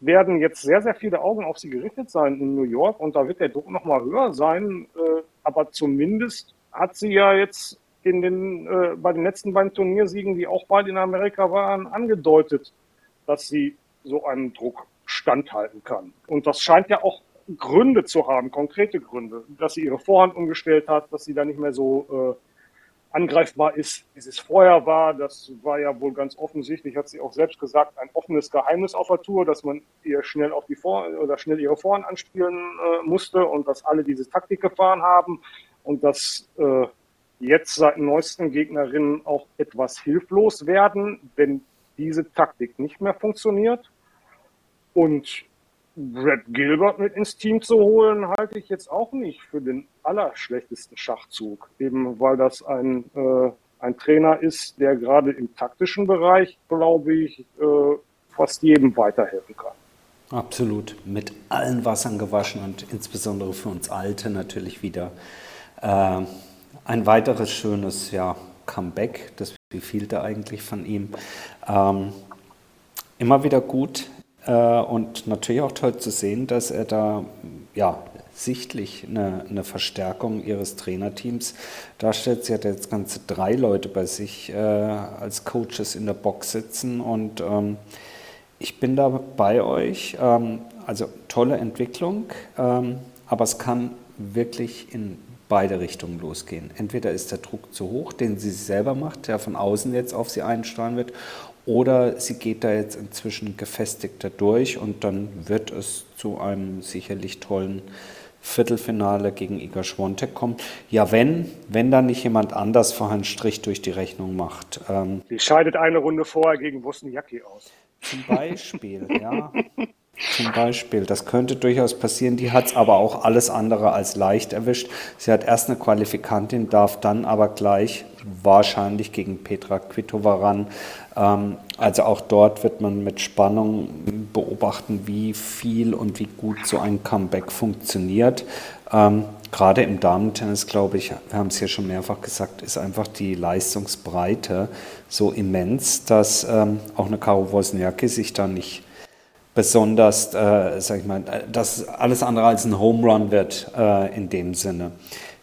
werden jetzt sehr, sehr viele Augen auf sie gerichtet sein in New York und da wird der Druck nochmal höher sein. Äh, aber zumindest hat sie ja jetzt in den, äh, bei den letzten beiden Turniersiegen, die auch beide in Amerika waren, angedeutet, dass sie so einem Druck standhalten kann. Und das scheint ja auch Gründe zu haben, konkrete Gründe, dass sie ihre Vorhand umgestellt hat, dass sie da nicht mehr so äh, angreifbar ist, wie es vorher war. Das war ja wohl ganz offensichtlich, hat sie auch selbst gesagt, ein offenes Geheimnis auf der Tour, dass man ihr schnell auf die Vor oder schnell ihre Vorhand anspielen äh, musste und dass alle diese Taktik gefahren haben und dass äh, jetzt seit neuesten Gegnerinnen auch etwas hilflos werden, wenn diese Taktik nicht mehr funktioniert. Und Brad Gilbert mit ins Team zu holen, halte ich jetzt auch nicht für den allerschlechtesten Schachzug. Eben weil das ein, äh, ein Trainer ist, der gerade im taktischen Bereich, glaube ich, äh, fast jedem weiterhelfen kann. Absolut. Mit allen Wassern gewaschen und insbesondere für uns Alte natürlich wieder äh, ein weiteres schönes ja, Comeback. Das fehlte eigentlich von ihm. Ähm, immer wieder gut, und natürlich auch toll zu sehen, dass er da ja, sichtlich eine, eine Verstärkung ihres Trainerteams darstellt. Sie hat jetzt ganze drei Leute bei sich äh, als Coaches in der Box sitzen und ähm, ich bin da bei euch. Ähm, also tolle Entwicklung, ähm, aber es kann wirklich in beide Richtungen losgehen. Entweder ist der Druck zu hoch, den sie selber macht, der von außen jetzt auf sie einstrahlen wird, oder sie geht da jetzt inzwischen gefestigter durch und dann wird es zu einem sicherlich tollen Viertelfinale gegen Iga Schwontek kommen. Ja, wenn, wenn da nicht jemand anders vorher einen Strich durch die Rechnung macht. Ähm, die scheidet eine Runde vorher gegen Wozniacki aus. Zum Beispiel, ja. Zum Beispiel, das könnte durchaus passieren. Die hat es aber auch alles andere als leicht erwischt. Sie hat erst eine Qualifikantin, darf dann aber gleich wahrscheinlich gegen Petra Kvitova ran. Ähm, also auch dort wird man mit Spannung beobachten, wie viel und wie gut so ein Comeback funktioniert. Ähm, gerade im Damentennis, glaube ich, wir haben es ja schon mehrfach gesagt, ist einfach die Leistungsbreite so immens, dass ähm, auch eine Karo Wozniacki sich da nicht besonders, äh, sag ich mal, dass alles andere als ein Home Run wird äh, in dem Sinne.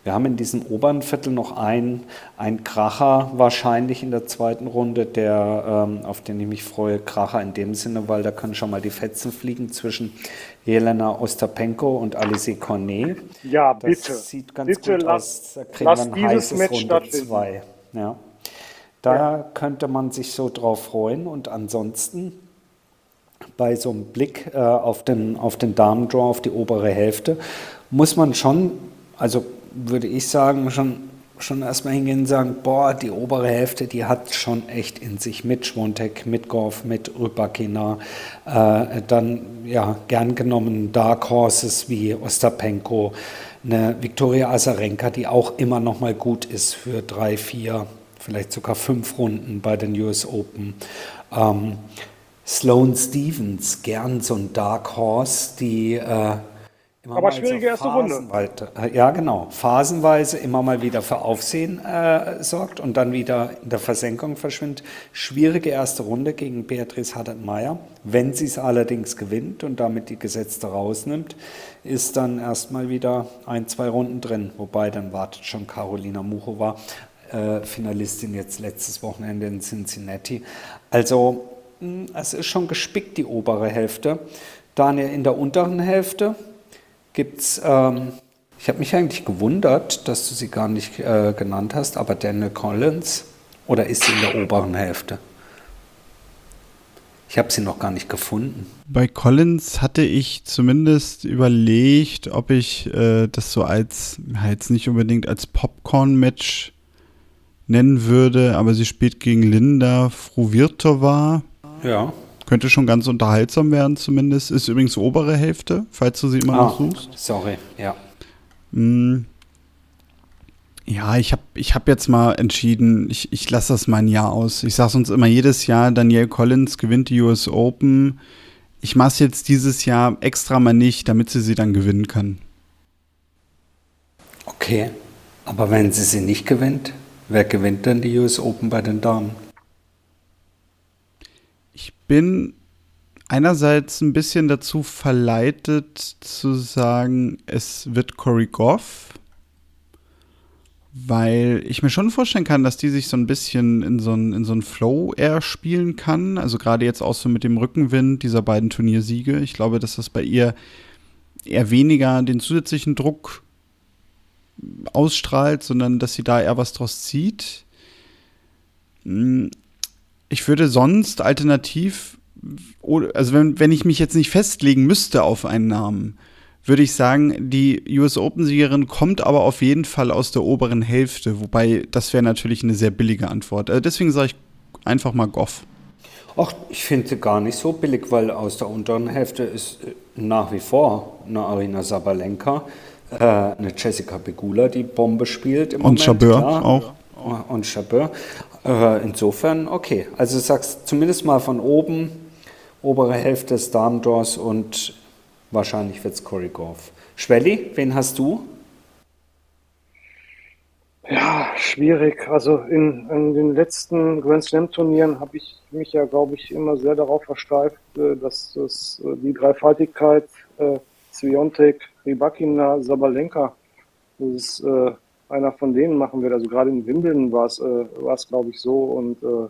Wir haben in diesem oberen Viertel noch einen, einen Kracher wahrscheinlich in der zweiten Runde, der, ähm, auf den ich mich freue. Kracher in dem Sinne, weil da können schon mal die Fetzen fliegen zwischen Jelena Ostapenko und Alice Cornet. Ja, das bitte. Das sieht ganz bitte gut lass, aus. Da kriegen wir ein heißes Match Runde 2. Ja. Da ja. könnte man sich so drauf freuen und ansonsten bei so einem Blick äh, auf den, auf den Damendraw, auf die obere Hälfte, muss man schon, also würde ich sagen, schon, schon erstmal hingehen und sagen, boah, die obere Hälfte, die hat schon echt in sich mit Schwontek, mit Goff, mit Rybakina, äh, dann ja gern genommen Dark Horses wie Ostapenko, eine Viktoria Azarenka, die auch immer noch mal gut ist für drei, vier, vielleicht sogar fünf Runden bei den US Open. Ähm, Sloane Stevens, gern so ein Dark Horse, die äh, immer Aber schwierige erste Runde. Ja, genau. Phasenweise immer mal wieder für Aufsehen äh, sorgt und dann wieder in der Versenkung verschwindet. Schwierige erste Runde gegen Beatrice Haddad-Meyer. Wenn sie es allerdings gewinnt und damit die Gesetzte rausnimmt, ist dann erstmal wieder ein, zwei Runden drin. Wobei dann wartet schon Carolina Muchova, äh, Finalistin jetzt letztes Wochenende in Cincinnati. Also hm, es ist schon gespickt, die obere Hälfte. Daniel, in der unteren Hälfte gibt es, ähm, ich habe mich eigentlich gewundert, dass du sie gar nicht äh, genannt hast, aber Daniel Collins, oder ist sie in der oberen Hälfte? Ich habe sie noch gar nicht gefunden. Bei Collins hatte ich zumindest überlegt, ob ich äh, das so als, jetzt nicht unbedingt als Popcorn-Match nennen würde, aber sie spielt gegen Linda Fruvirtova. Ja. Könnte schon ganz unterhaltsam werden zumindest. Ist übrigens obere Hälfte, falls du sie immer ah, noch suchst. Sorry, ja. Mm. Ja, ich habe ich hab jetzt mal entschieden, ich, ich lasse das mal ein Jahr aus. Ich sage uns immer jedes Jahr, Danielle Collins gewinnt die US Open. Ich mache es jetzt dieses Jahr extra mal nicht, damit sie sie dann gewinnen kann. Okay, aber wenn sie sie nicht gewinnt, wer gewinnt dann die US Open bei den Damen? Ich bin einerseits ein bisschen dazu verleitet zu sagen, es wird Cory Goff weil ich mir schon vorstellen kann, dass die sich so ein bisschen in so einen, in so Flow eher spielen kann. Also gerade jetzt auch so mit dem Rückenwind dieser beiden Turniersiege. Ich glaube, dass das bei ihr eher weniger den zusätzlichen Druck ausstrahlt, sondern dass sie da eher was draus zieht. Ich würde sonst alternativ, also wenn, wenn ich mich jetzt nicht festlegen müsste auf einen Namen, würde ich sagen, die US Open-Siegerin kommt aber auf jeden Fall aus der oberen Hälfte, wobei das wäre natürlich eine sehr billige Antwort. Äh, deswegen sage ich einfach mal Goff. Ach, ich finde gar nicht so billig, weil aus der unteren Hälfte ist äh, nach wie vor eine Arina Sabalenka, äh, eine Jessica Pegula, die Bombe spielt im Und Moment. Auch. Und Chabeur. Insofern, okay. Also du sagst zumindest mal von oben, obere Hälfte des Damendors und Wahrscheinlich wird es Cory Goff. Schwelli, wen hast du? Ja, schwierig. Also in, in den letzten Grand Slam Turnieren habe ich mich ja, glaube ich, immer sehr darauf versteift, äh, dass das, äh, die Dreifaltigkeit äh, Zwiontek, Rybakina, Sabalenka, das ist äh, einer von denen machen wird. Also gerade in Wimbledon war es, äh, glaube ich, so. Und äh,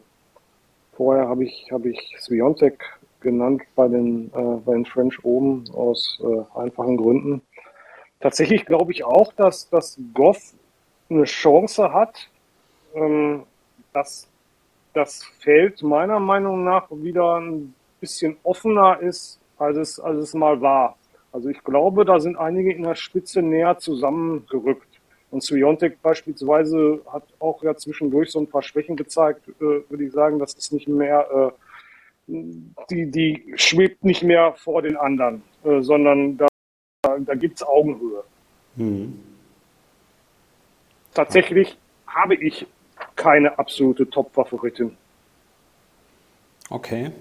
vorher habe ich, hab ich Sviontek genannt bei den, äh, bei den French oben aus äh, einfachen Gründen. Tatsächlich glaube ich auch, dass, dass Goff eine Chance hat, ähm, dass das Feld meiner Meinung nach wieder ein bisschen offener ist, als es, als es mal war. Also ich glaube, da sind einige in der Spitze näher zusammengerückt. Und Sviontek beispielsweise hat auch ja zwischendurch so ein paar Schwächen gezeigt, äh, würde ich sagen, das ist nicht mehr äh, die, die schwebt nicht mehr vor den anderen, äh, sondern da, da gibt es Augenhöhe. Mhm. Tatsächlich habe ich keine absolute Top-Favoritin. Okay.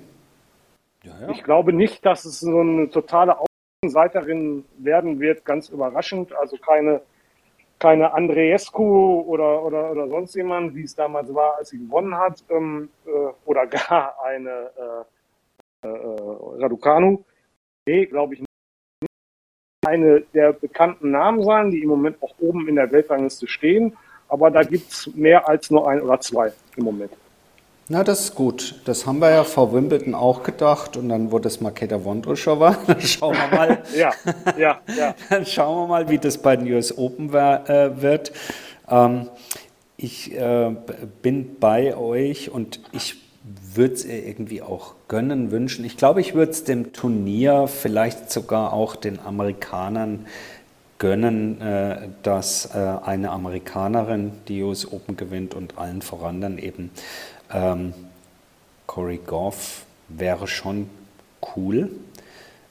Ja, ja. Ich glaube nicht, dass es so eine totale Außenseiterin werden wird, ganz überraschend. Also keine keine Andreescu oder, oder, oder sonst jemand, wie es damals war, als sie gewonnen hat, ähm, äh, oder gar eine äh, äh, Raducanu. Nee, glaube ich nicht. Eine der bekannten Namen sein, die im Moment auch oben in der Weltrangliste stehen, aber da gibt es mehr als nur ein oder zwei im Moment. Na, das ist gut. Das haben wir ja vor Wimbledon auch gedacht und dann wurde es Makeda Vondrushova. Dann schauen wir mal. ja, ja, ja. Dann schauen wir mal, wie das bei den US Open äh, wird. Ähm, ich äh, bin bei euch und ich würde es ihr irgendwie auch gönnen, wünschen. Ich glaube, ich würde es dem Turnier, vielleicht sogar auch den Amerikanern gönnen, äh, dass äh, eine Amerikanerin die US Open gewinnt und allen voran dann eben ähm, Corey Goff wäre schon cool.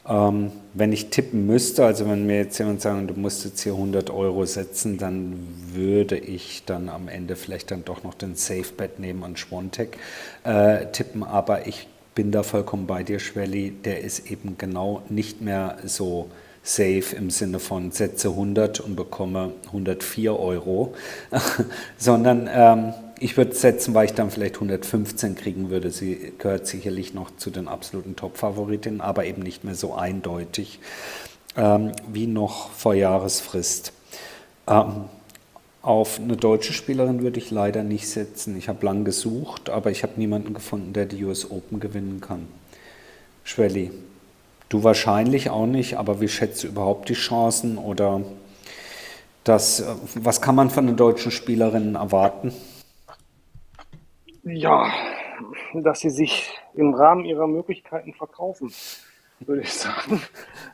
Ähm, wenn ich tippen müsste, also wenn mir jetzt jemand sagen, du musst jetzt hier 100 Euro setzen, dann würde ich dann am Ende vielleicht dann doch noch den Safe Bet nehmen und Schwontek äh, tippen. Aber ich bin da vollkommen bei dir, Schwelli. Der ist eben genau nicht mehr so safe im Sinne von setze 100 und bekomme 104 Euro, sondern ähm, ich würde setzen, weil ich dann vielleicht 115 kriegen würde. Sie gehört sicherlich noch zu den absoluten Top-Favoritinnen, aber eben nicht mehr so eindeutig ähm, wie noch vor Jahresfrist. Ähm, auf eine deutsche Spielerin würde ich leider nicht setzen. Ich habe lang gesucht, aber ich habe niemanden gefunden, der die US Open gewinnen kann. Schwelli, Du wahrscheinlich auch nicht, aber wie schätzt du überhaupt die Chancen oder das, was kann man von den deutschen Spielerinnen erwarten? Ja, dass sie sich im Rahmen ihrer Möglichkeiten verkaufen, würde ich sagen.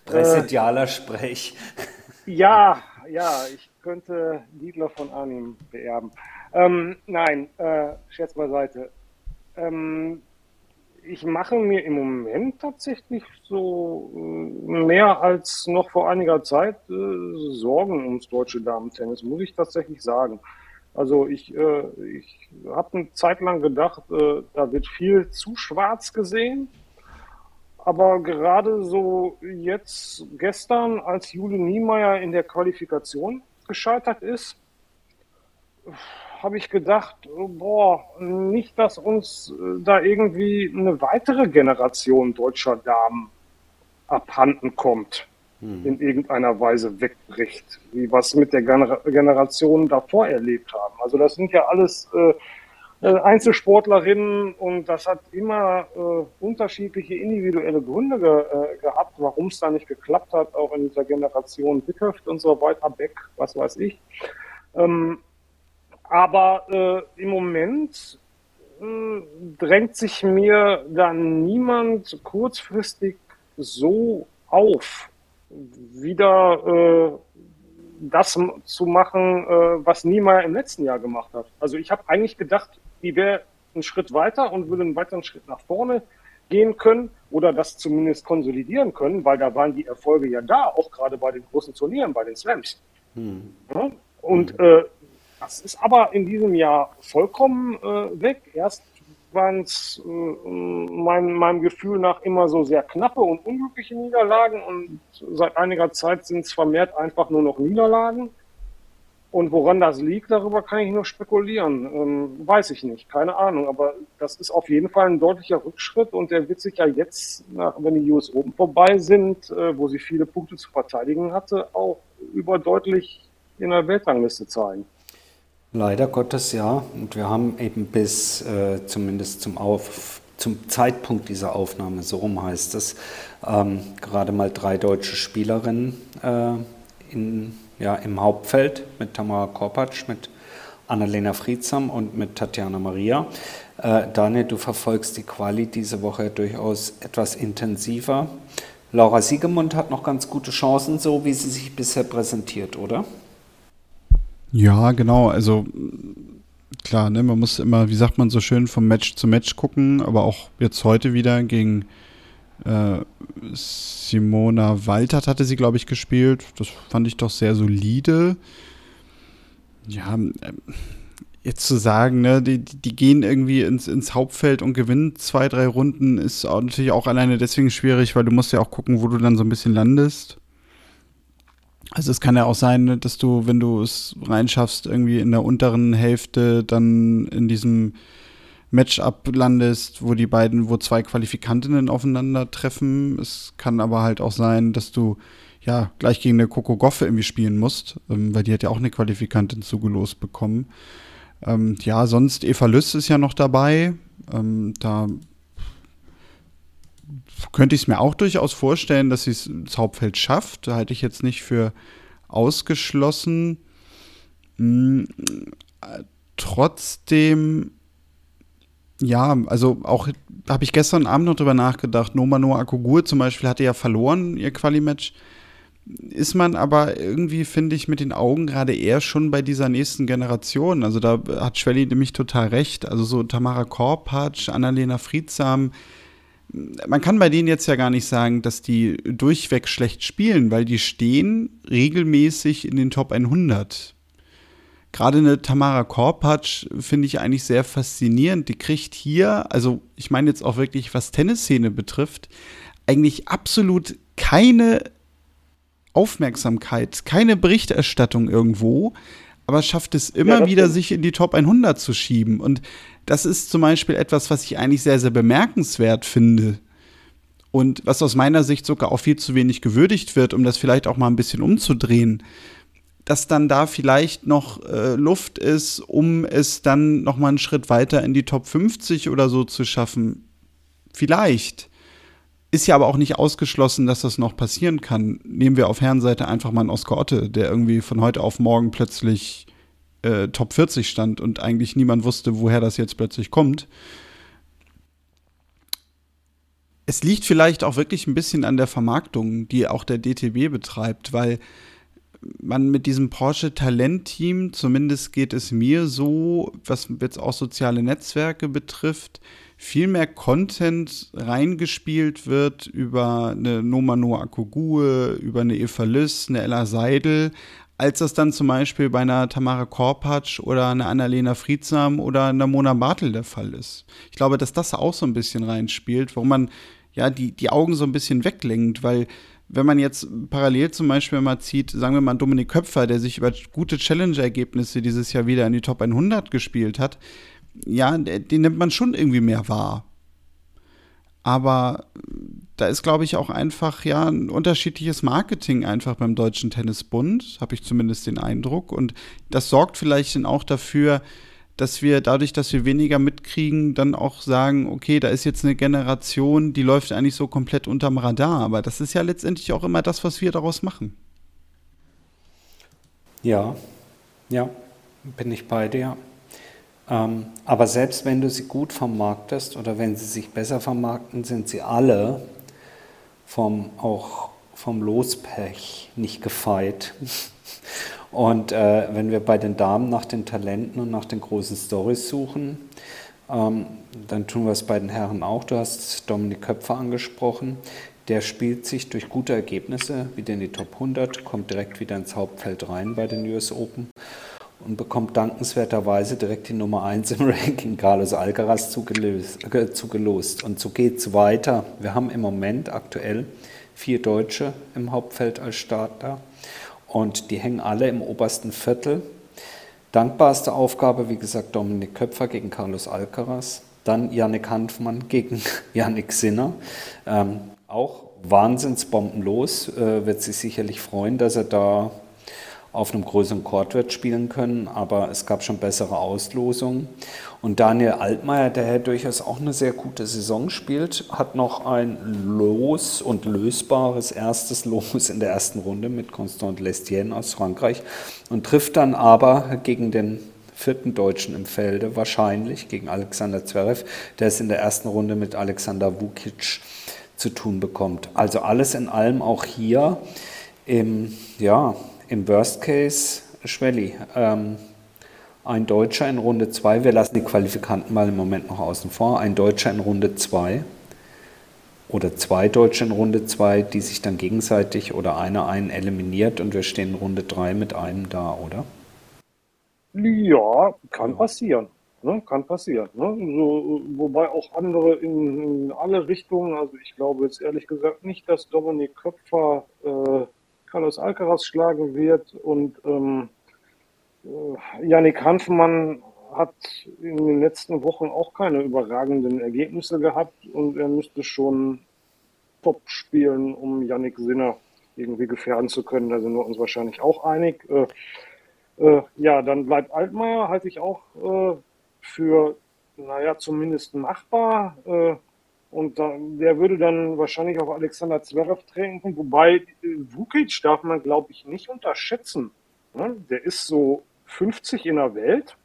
Präsidialer äh, Sprech. Ja, ja, ich könnte Dietler von Arnim beerben. Ähm, nein, äh, Scherz beiseite. Ähm, ich mache mir im Moment tatsächlich so äh, mehr als noch vor einiger Zeit äh, Sorgen ums deutsche Damen-Tennis, muss ich tatsächlich sagen. Also ich, äh, ich habe eine Zeit lang gedacht, äh, da wird viel zu schwarz gesehen. Aber gerade so jetzt gestern, als Jule Niemeyer in der Qualifikation gescheitert ist, habe ich gedacht, boah, nicht, dass uns äh, da irgendwie eine weitere Generation deutscher Damen abhanden kommt, hm. in irgendeiner Weise wegbricht, wie was mit der Gener Generation davor erlebt haben. Also das sind ja alles äh, äh, Einzelsportlerinnen und das hat immer äh, unterschiedliche individuelle Gründe ge äh, gehabt, warum es da nicht geklappt hat, auch in dieser Generation Wickhöft und so weiter, Beck, was weiß ich. Ähm, aber äh, im Moment äh, drängt sich mir da niemand kurzfristig so auf, wieder äh, das zu machen, äh, was Niemeyer im letzten Jahr gemacht hat. Also ich habe eigentlich gedacht, die wäre einen Schritt weiter und würde einen weiteren Schritt nach vorne gehen können oder das zumindest konsolidieren können, weil da waren die Erfolge ja da, auch gerade bei den großen Turnieren, bei den Slams. Hm. Ja? Und hm. äh, das ist aber in diesem Jahr vollkommen äh, weg. Erst waren es äh, mein, meinem Gefühl nach immer so sehr knappe und unglückliche Niederlagen und seit einiger Zeit sind es vermehrt einfach nur noch Niederlagen. Und woran das liegt, darüber kann ich nur spekulieren. Ähm, weiß ich nicht, keine Ahnung. Aber das ist auf jeden Fall ein deutlicher Rückschritt und der wird sich ja jetzt, wenn die US Open vorbei sind, äh, wo sie viele Punkte zu verteidigen hatte, auch überdeutlich in der Weltrangliste zeigen. Leider Gottes ja. Und wir haben eben bis äh, zumindest zum, Auf, zum Zeitpunkt dieser Aufnahme, so rum heißt es, ähm, gerade mal drei deutsche Spielerinnen äh, in, ja, im Hauptfeld mit Tamara Korpatsch, mit Annalena Friedsam und mit Tatjana Maria. Äh, Daniel, du verfolgst die Quali diese Woche durchaus etwas intensiver. Laura Siegemund hat noch ganz gute Chancen, so wie sie sich bisher präsentiert, oder? Ja, genau. Also klar, ne, man muss immer, wie sagt man so schön, vom Match zu Match gucken, aber auch jetzt heute wieder gegen äh, Simona Waltert hatte sie, glaube ich, gespielt. Das fand ich doch sehr solide. Ja, äh, jetzt zu sagen, ne, die, die gehen irgendwie ins, ins Hauptfeld und gewinnen zwei, drei Runden, ist auch natürlich auch alleine deswegen schwierig, weil du musst ja auch gucken, wo du dann so ein bisschen landest. Also es kann ja auch sein, ne, dass du, wenn du es reinschaffst, irgendwie in der unteren Hälfte dann in diesem Matchup landest, wo die beiden, wo zwei Qualifikantinnen aufeinandertreffen. Es kann aber halt auch sein, dass du ja gleich gegen eine Coco Goffe irgendwie spielen musst, ähm, weil die hat ja auch eine Qualifikantin zugelost bekommen. Ähm, ja, sonst Eva Lüss ist ja noch dabei. Ähm, da könnte ich es mir auch durchaus vorstellen, dass sie es ins Hauptfeld schafft. Da halte ich jetzt nicht für ausgeschlossen. Hm, trotzdem, ja, also auch habe ich gestern Abend noch drüber nachgedacht. Noma Noah Akugur zum Beispiel hatte ja verloren, ihr Quali-Match. Ist man aber irgendwie, finde ich, mit den Augen gerade eher schon bei dieser nächsten Generation. Also da hat Schwelli nämlich total recht. Also so Tamara Korpatsch, Annalena Friedsam, man kann bei denen jetzt ja gar nicht sagen, dass die durchweg schlecht spielen, weil die stehen regelmäßig in den Top 100. Gerade eine Tamara Korpatsch finde ich eigentlich sehr faszinierend. Die kriegt hier, also ich meine jetzt auch wirklich, was Tennisszene betrifft, eigentlich absolut keine Aufmerksamkeit, keine Berichterstattung irgendwo, aber schafft es immer ja, wieder, sich in die Top 100 zu schieben. Und das ist zum Beispiel etwas, was ich eigentlich sehr, sehr bemerkenswert finde. Und was aus meiner Sicht sogar auch viel zu wenig gewürdigt wird, um das vielleicht auch mal ein bisschen umzudrehen, dass dann da vielleicht noch äh, Luft ist, um es dann noch mal einen Schritt weiter in die Top 50 oder so zu schaffen. Vielleicht. ist ja aber auch nicht ausgeschlossen, dass das noch passieren kann. Nehmen wir auf Herrenseite einfach mal einen Oscar Otte, der irgendwie von heute auf morgen plötzlich äh, Top 40 stand und eigentlich niemand wusste, woher das jetzt plötzlich kommt. Es liegt vielleicht auch wirklich ein bisschen an der Vermarktung, die auch der DTB betreibt, weil man mit diesem Porsche Talent-Team, zumindest geht es mir so, was jetzt auch soziale Netzwerke betrifft, viel mehr Content reingespielt wird über eine Noma Noah Akugue, über eine Eva Lys, eine Ella Seidel, als das dann zum Beispiel bei einer Tamara Korpatsch oder einer Annalena Friedsam oder einer Mona Bartel der Fall ist. Ich glaube, dass das auch so ein bisschen reinspielt, wo man ja die, die Augen so ein bisschen weglenkt, weil wenn man jetzt parallel zum Beispiel mal zieht, sagen wir mal Dominik Köpfer, der sich über gute Challenge-Ergebnisse dieses Jahr wieder in die Top 100 gespielt hat, ja, den nimmt man schon irgendwie mehr wahr. Aber da ist, glaube ich, auch einfach ja ein unterschiedliches Marketing einfach beim Deutschen Tennisbund, habe ich zumindest den Eindruck. Und das sorgt vielleicht dann auch dafür, dass wir dadurch, dass wir weniger mitkriegen, dann auch sagen, okay, da ist jetzt eine Generation, die läuft eigentlich so komplett unterm Radar. Aber das ist ja letztendlich auch immer das, was wir daraus machen. Ja, ja, bin ich bei dir. Ähm, aber selbst wenn du sie gut vermarktest oder wenn sie sich besser vermarkten, sind sie alle vom, auch vom Lospech nicht gefeit. Und äh, wenn wir bei den Damen nach den Talenten und nach den großen Stories suchen, ähm, dann tun wir es bei den Herren auch. Du hast Dominik Köpfer angesprochen. Der spielt sich durch gute Ergebnisse wieder in die Top 100, kommt direkt wieder ins Hauptfeld rein bei den US Open und bekommt dankenswerterweise direkt die Nummer 1 im Ranking Carlos Alcaraz zugelost, äh. Und so geht es weiter. Wir haben im Moment aktuell vier Deutsche im Hauptfeld als Starter und die hängen alle im obersten Viertel. Dankbarste Aufgabe, wie gesagt, Dominik Köpfer gegen Carlos Alcaraz, dann Yannick Hanfmann gegen Yannick Sinner. Ähm, auch wahnsinnsbombenlos, äh, wird sich sicherlich freuen, dass er da auf einem größeren Chord wird spielen können, aber es gab schon bessere Auslosungen. Und Daniel Altmaier, der ja durchaus auch eine sehr gute Saison spielt, hat noch ein los und lösbares erstes Los in der ersten Runde mit Constant Lestienne aus Frankreich und trifft dann aber gegen den vierten Deutschen im Felde, wahrscheinlich gegen Alexander Zverev, der es in der ersten Runde mit Alexander Vukic zu tun bekommt. Also alles in allem auch hier im, ja, im Worst Case, Schwelli, ähm, ein Deutscher in Runde 2, wir lassen die Qualifikanten mal im Moment noch außen vor, ein Deutscher in Runde 2 oder zwei Deutsche in Runde 2, die sich dann gegenseitig oder einer einen eliminiert und wir stehen in Runde 3 mit einem da, oder? Ja, kann passieren. Ne? Kann passieren. Ne? So, wobei auch andere in, in, alle Richtungen, also ich glaube jetzt ehrlich gesagt nicht, dass Dominik Köpfer äh, Carlos Alcaraz schlagen wird. Und ähm, äh, Yannick Hanfmann hat in den letzten Wochen auch keine überragenden Ergebnisse gehabt und er müsste schon top spielen, um Yannick Sinner irgendwie gefährden zu können. Da sind wir uns wahrscheinlich auch einig. Äh, äh, ja, dann bleibt Altmaier, halte ich auch äh, für, naja, zumindest machbar. Und dann, der würde dann wahrscheinlich auf Alexander Zverev treten, wobei Vukic darf man, glaube ich, nicht unterschätzen. Ne? Der ist so 50 in der Welt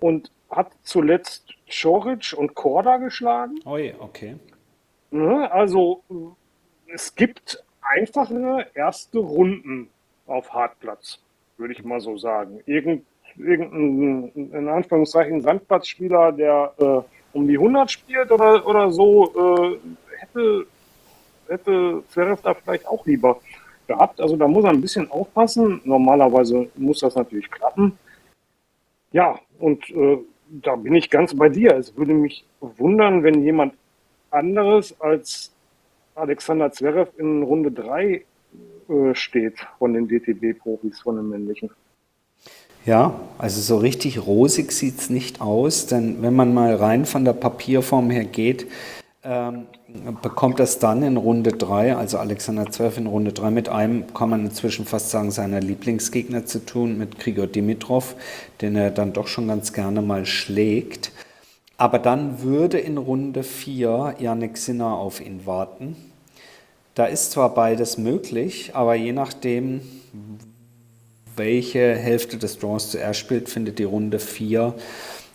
und hat zuletzt Choric und Korda geschlagen. Oh je, okay. Ne? Also es gibt einfache erste Runden auf Hartplatz, würde ich mal so sagen. Irgend, irgendein, in Anführungszeichen, Sandplatzspieler, der äh, um die 100 spielt oder, oder so, äh, hätte, hätte Zverev da vielleicht auch lieber gehabt. Also da muss er ein bisschen aufpassen. Normalerweise muss das natürlich klappen. Ja, und äh, da bin ich ganz bei dir. Es würde mich wundern, wenn jemand anderes als Alexander Zverev in Runde 3 äh, steht von den DTB-Profis, von den männlichen. Ja, also so richtig rosig sieht es nicht aus, denn wenn man mal rein von der Papierform her geht, ähm, bekommt das dann in Runde 3, also Alexander Zverev in Runde 3 mit einem, kann man inzwischen fast sagen, seiner Lieblingsgegner zu tun, mit Grigor Dimitrov, den er dann doch schon ganz gerne mal schlägt. aber dann würde in Runde 4 Yannick Sinner auf ihn warten. Da ist zwar beides möglich, aber je nachdem, welche Hälfte des Draws zuerst spielt, findet die Runde 4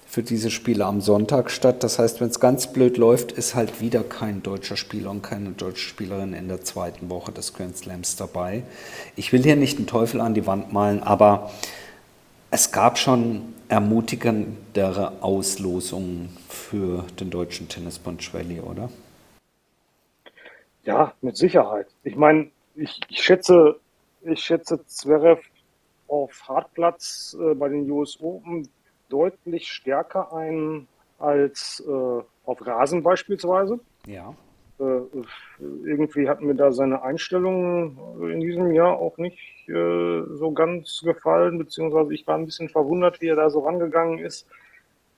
für diese Spiele am Sonntag statt. Das heißt, wenn es ganz blöd läuft, ist halt wieder kein deutscher Spieler und keine deutsche Spielerin in der zweiten Woche des Grand Slams dabei. Ich will hier nicht den Teufel an die Wand malen, aber es gab schon ermutigendere Auslosungen für den deutschen Tennisbund Schwelli, oder? Ja, mit Sicherheit. Ich meine, ich, ich schätze, ich schätze Zverev auf Hartplatz äh, bei den US Open deutlich stärker ein als äh, auf Rasen beispielsweise. Ja. Äh, irgendwie hat mir da seine Einstellung in diesem Jahr auch nicht äh, so ganz gefallen, beziehungsweise ich war ein bisschen verwundert, wie er da so rangegangen ist.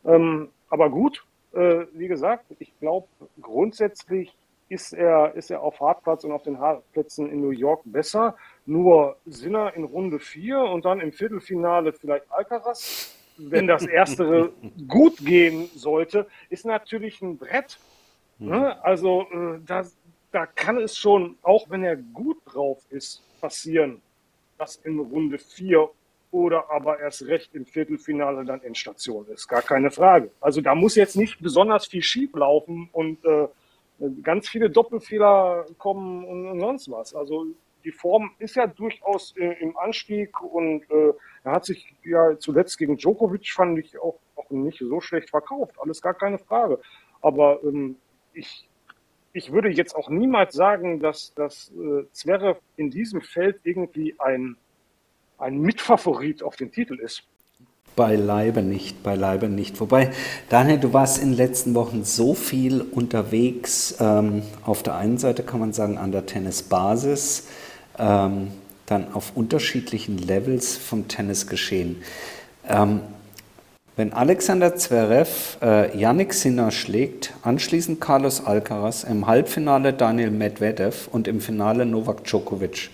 Ähm, aber gut, äh, wie gesagt, ich glaube, grundsätzlich ist er, ist er auf Hartplatz und auf den Hartplätzen in New York besser. Nur Sinner in Runde 4 und dann im Viertelfinale vielleicht Alcaraz. Wenn das Erstere gut gehen sollte, ist natürlich ein Brett. Ne? Also äh, da, da kann es schon, auch wenn er gut drauf ist, passieren, dass in Runde 4 oder aber erst recht im Viertelfinale dann Endstation ist. Gar keine Frage. Also da muss jetzt nicht besonders viel schief laufen und äh, ganz viele Doppelfehler kommen und, und, sonst was. Also die Form ist ja durchaus äh, im Anstieg und äh, er hat sich ja zuletzt gegen Djokovic, fand ich, auch, auch nicht so schlecht verkauft. Alles gar keine Frage. Aber ähm, ich, ich würde jetzt auch niemals sagen, dass, dass äh, Zverev in diesem Feld irgendwie ein, ein Mitfavorit auf den Titel ist. Beileibe nicht, beileibe nicht. Wobei, Daniel, du warst in den letzten Wochen so viel unterwegs. Ähm, auf der einen Seite kann man sagen, an der Tennisbasis, ähm, dann auf unterschiedlichen Levels vom Tennisgeschehen. Ähm, wenn Alexander Zverev äh, Yannick Sinner schlägt, anschließend Carlos Alcaraz, im Halbfinale Daniel Medvedev und im Finale Novak Djokovic,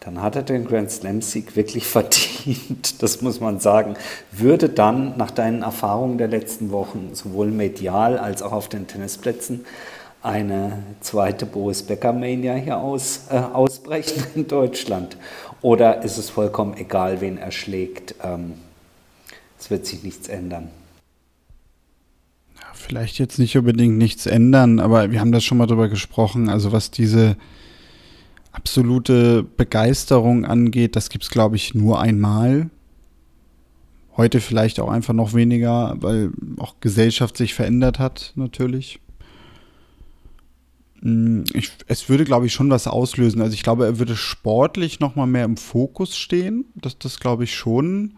dann hat er den Grand Slam-Sieg wirklich verdient, das muss man sagen. Würde dann nach deinen Erfahrungen der letzten Wochen sowohl medial als auch auf den Tennisplätzen eine zweite Boris Becker-Mania hier aus, äh, ausbrechen in Deutschland? Oder ist es vollkommen egal, wen er schlägt? Ähm, es wird sich nichts ändern. Vielleicht jetzt nicht unbedingt nichts ändern, aber wir haben das schon mal drüber gesprochen. Also was diese absolute Begeisterung angeht, das gibt es, glaube ich, nur einmal. Heute vielleicht auch einfach noch weniger, weil auch Gesellschaft sich verändert hat, natürlich. Hm, ich, es würde, glaube ich, schon was auslösen. Also ich glaube, er würde sportlich noch mal mehr im Fokus stehen. Das, das glaube ich schon.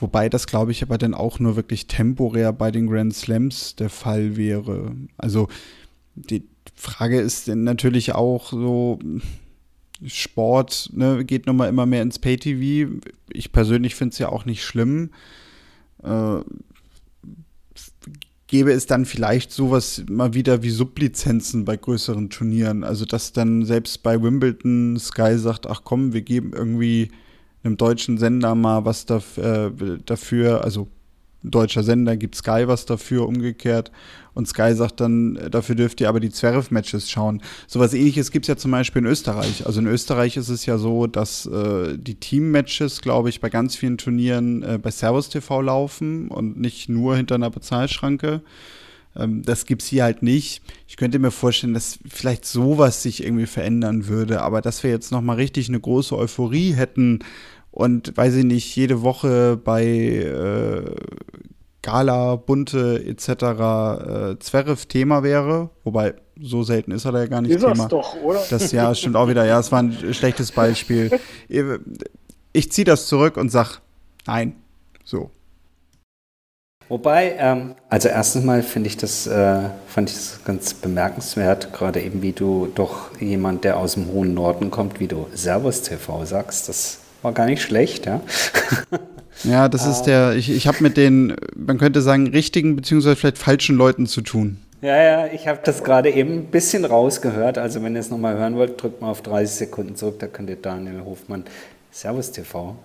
Wobei das, glaube ich, aber dann auch nur wirklich temporär bei den Grand Slams der Fall wäre. Also die Frage ist natürlich auch so, Sport ne, geht nun mal immer mehr ins Pay-TV. Ich persönlich finde es ja auch nicht schlimm. Äh, gäbe es dann vielleicht sowas mal wieder wie Sublizenzen bei größeren Turnieren. Also dass dann selbst bei Wimbledon Sky sagt, ach komm, wir geben irgendwie einem deutschen Sender mal was äh, dafür, also deutscher Sender gibt Sky was dafür, umgekehrt. Und Sky sagt dann, dafür dürft ihr aber die Zverev-Matches schauen. Sowas ähnliches gibt es ja zum Beispiel in Österreich. Also in Österreich ist es ja so, dass äh, die Team-Matches, glaube ich, bei ganz vielen Turnieren äh, bei Servus TV laufen und nicht nur hinter einer Bezahlschranke. Ähm, das gibt es hier halt nicht. Ich könnte mir vorstellen, dass vielleicht sowas sich irgendwie verändern würde, aber dass wir jetzt nochmal richtig eine große Euphorie hätten und weiß ich nicht, jede Woche bei äh, Gala, Bunte etc. Äh, Zverev Thema wäre, wobei so selten ist er da ja gar nicht ist Thema. Das doch, oder? Das ja stimmt auch wieder. Ja, es war ein schlechtes Beispiel. Ich ziehe das zurück und sag nein. So. Wobei, ähm, also erstens mal finde ich das, äh, fand ich das ganz bemerkenswert, gerade eben wie du doch jemand, der aus dem hohen Norden kommt, wie du Servus TV sagst, das war gar nicht schlecht, ja. Ja, das ist der, ich, ich habe mit den, man könnte sagen, richtigen beziehungsweise vielleicht falschen Leuten zu tun. Ja, ja, ich habe das gerade eben ein bisschen rausgehört. Also wenn ihr es nochmal hören wollt, drückt mal auf 30 Sekunden zurück, da könnt ihr Daniel Hofmann Servus TV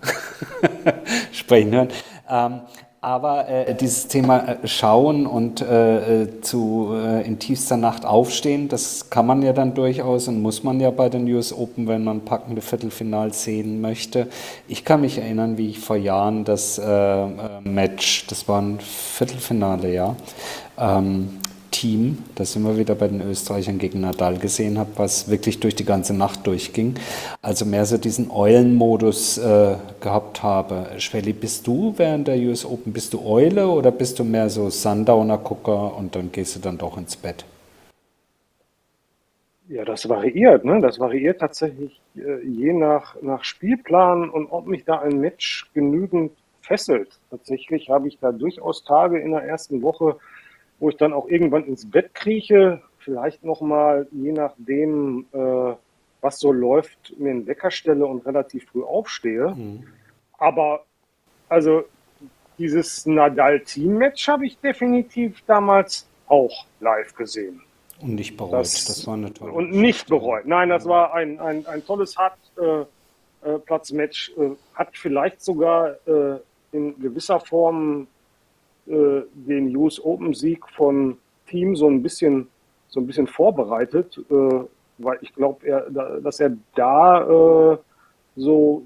sprechen hören. Ähm, Aber äh, dieses Thema äh, Schauen und äh, äh zu, äh, in tiefster Nacht aufstehen, das kann man ja dann durchaus und muss man ja bei den US Open, wenn man packende Viertelfinals sehen möchte. Ich kann mich erinnern, wie ich vor Jahren das äh, Match, das war ein Viertelfinale, ja, ähm, Team, das sind wir wieder bei den Österreichern gegen Nadal gesehen habe, was wirklich durch die ganze Nacht durchging. Also mehr so diesen Eulenmodus äh, gehabt habe. Schwelli, bist du während der US Open, bist du Eule oder bist du mehr so Sundowner-Gucker und dann gehst du dann doch ins Bett? Ja, das variiert, ne? Das variiert tatsächlich äh, je nach, nach Spielplan und ob mich da ein Match genügend fesselt. Tatsächlich habe ich da durchaus Tage in der ersten Woche, wo ich dann auch irgendwann ins Bett krieche, vielleicht nochmal, je nachdem, äh, was so läuft, mir einen Wecker stelle und relativ früh aufstehe. Mhm. Aber also dieses Nadal-Team-Match habe ich definitiv damals auch live gesehen. Und nicht bereut. Das, das war eine tolle Und nicht bereut. Nein, das war ein, ein, ein tolles Hartplatzmatch. Äh, äh, hat vielleicht sogar äh, in gewisser Form äh, den US Open Sieg von Team so ein bisschen so ein bisschen vorbereitet, äh, weil ich glaube, er, dass er da äh, so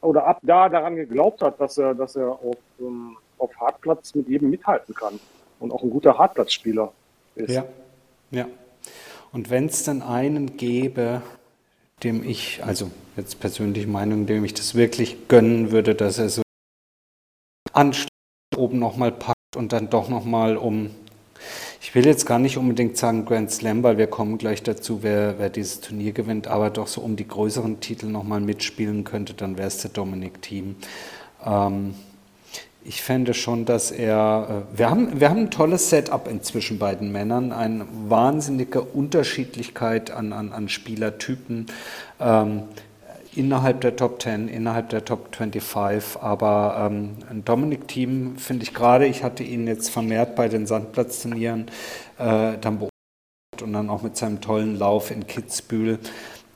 oder ab da daran geglaubt hat, dass er, dass er auf, ähm, auf Hartplatz mit jedem mithalten kann und auch ein guter Hartplatzspieler ist. Ja, ja. Und wenn es dann einen gäbe, dem ich, also jetzt persönliche Meinung, dem ich das wirklich gönnen würde, dass er so Anschluss oben nochmal packt, und dann doch nochmal um, ich will jetzt gar nicht unbedingt sagen Grand Slam, weil wir kommen gleich dazu, wer, wer dieses Turnier gewinnt, aber doch so um die größeren Titel nochmal mitspielen könnte, dann wäre es der Dominik Team. Ähm, ich fände schon, dass er. Äh, wir haben, wir haben ein tolles Setup inzwischen bei den Männern, eine wahnsinnige Unterschiedlichkeit an, an, an Spielertypen. Ähm, innerhalb der Top 10, innerhalb der Top 25. Aber ähm, ein Dominik-Team finde ich gerade, ich hatte ihn jetzt vermehrt bei den Sandplatzturnieren äh, dann beobachtet und dann auch mit seinem tollen Lauf in Kitzbühel.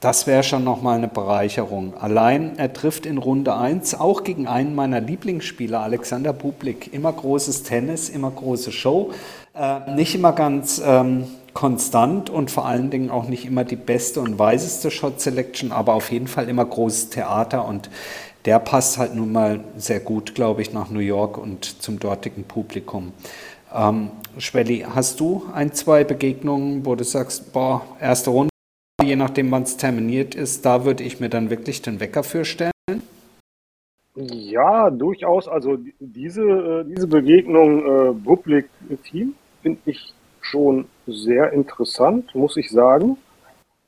Das wäre schon nochmal eine Bereicherung. Allein er trifft in Runde 1 auch gegen einen meiner Lieblingsspieler, Alexander Bublik. Immer großes Tennis, immer große Show. Äh, nicht immer ganz ähm, konstant und vor allen Dingen auch nicht immer die beste und weiseste Shot Selection, aber auf jeden Fall immer großes Theater und der passt halt nun mal sehr gut, glaube ich, nach New York und zum dortigen Publikum. Ähm, Schwelli, hast du ein, zwei Begegnungen, wo du sagst, boah, erste Runde, je nachdem, wann es terminiert ist, da würde ich mir dann wirklich den Wecker für stellen? Ja, durchaus. Also diese, äh, diese Begegnung äh, Public-Team finde ich schon sehr interessant, muss ich sagen.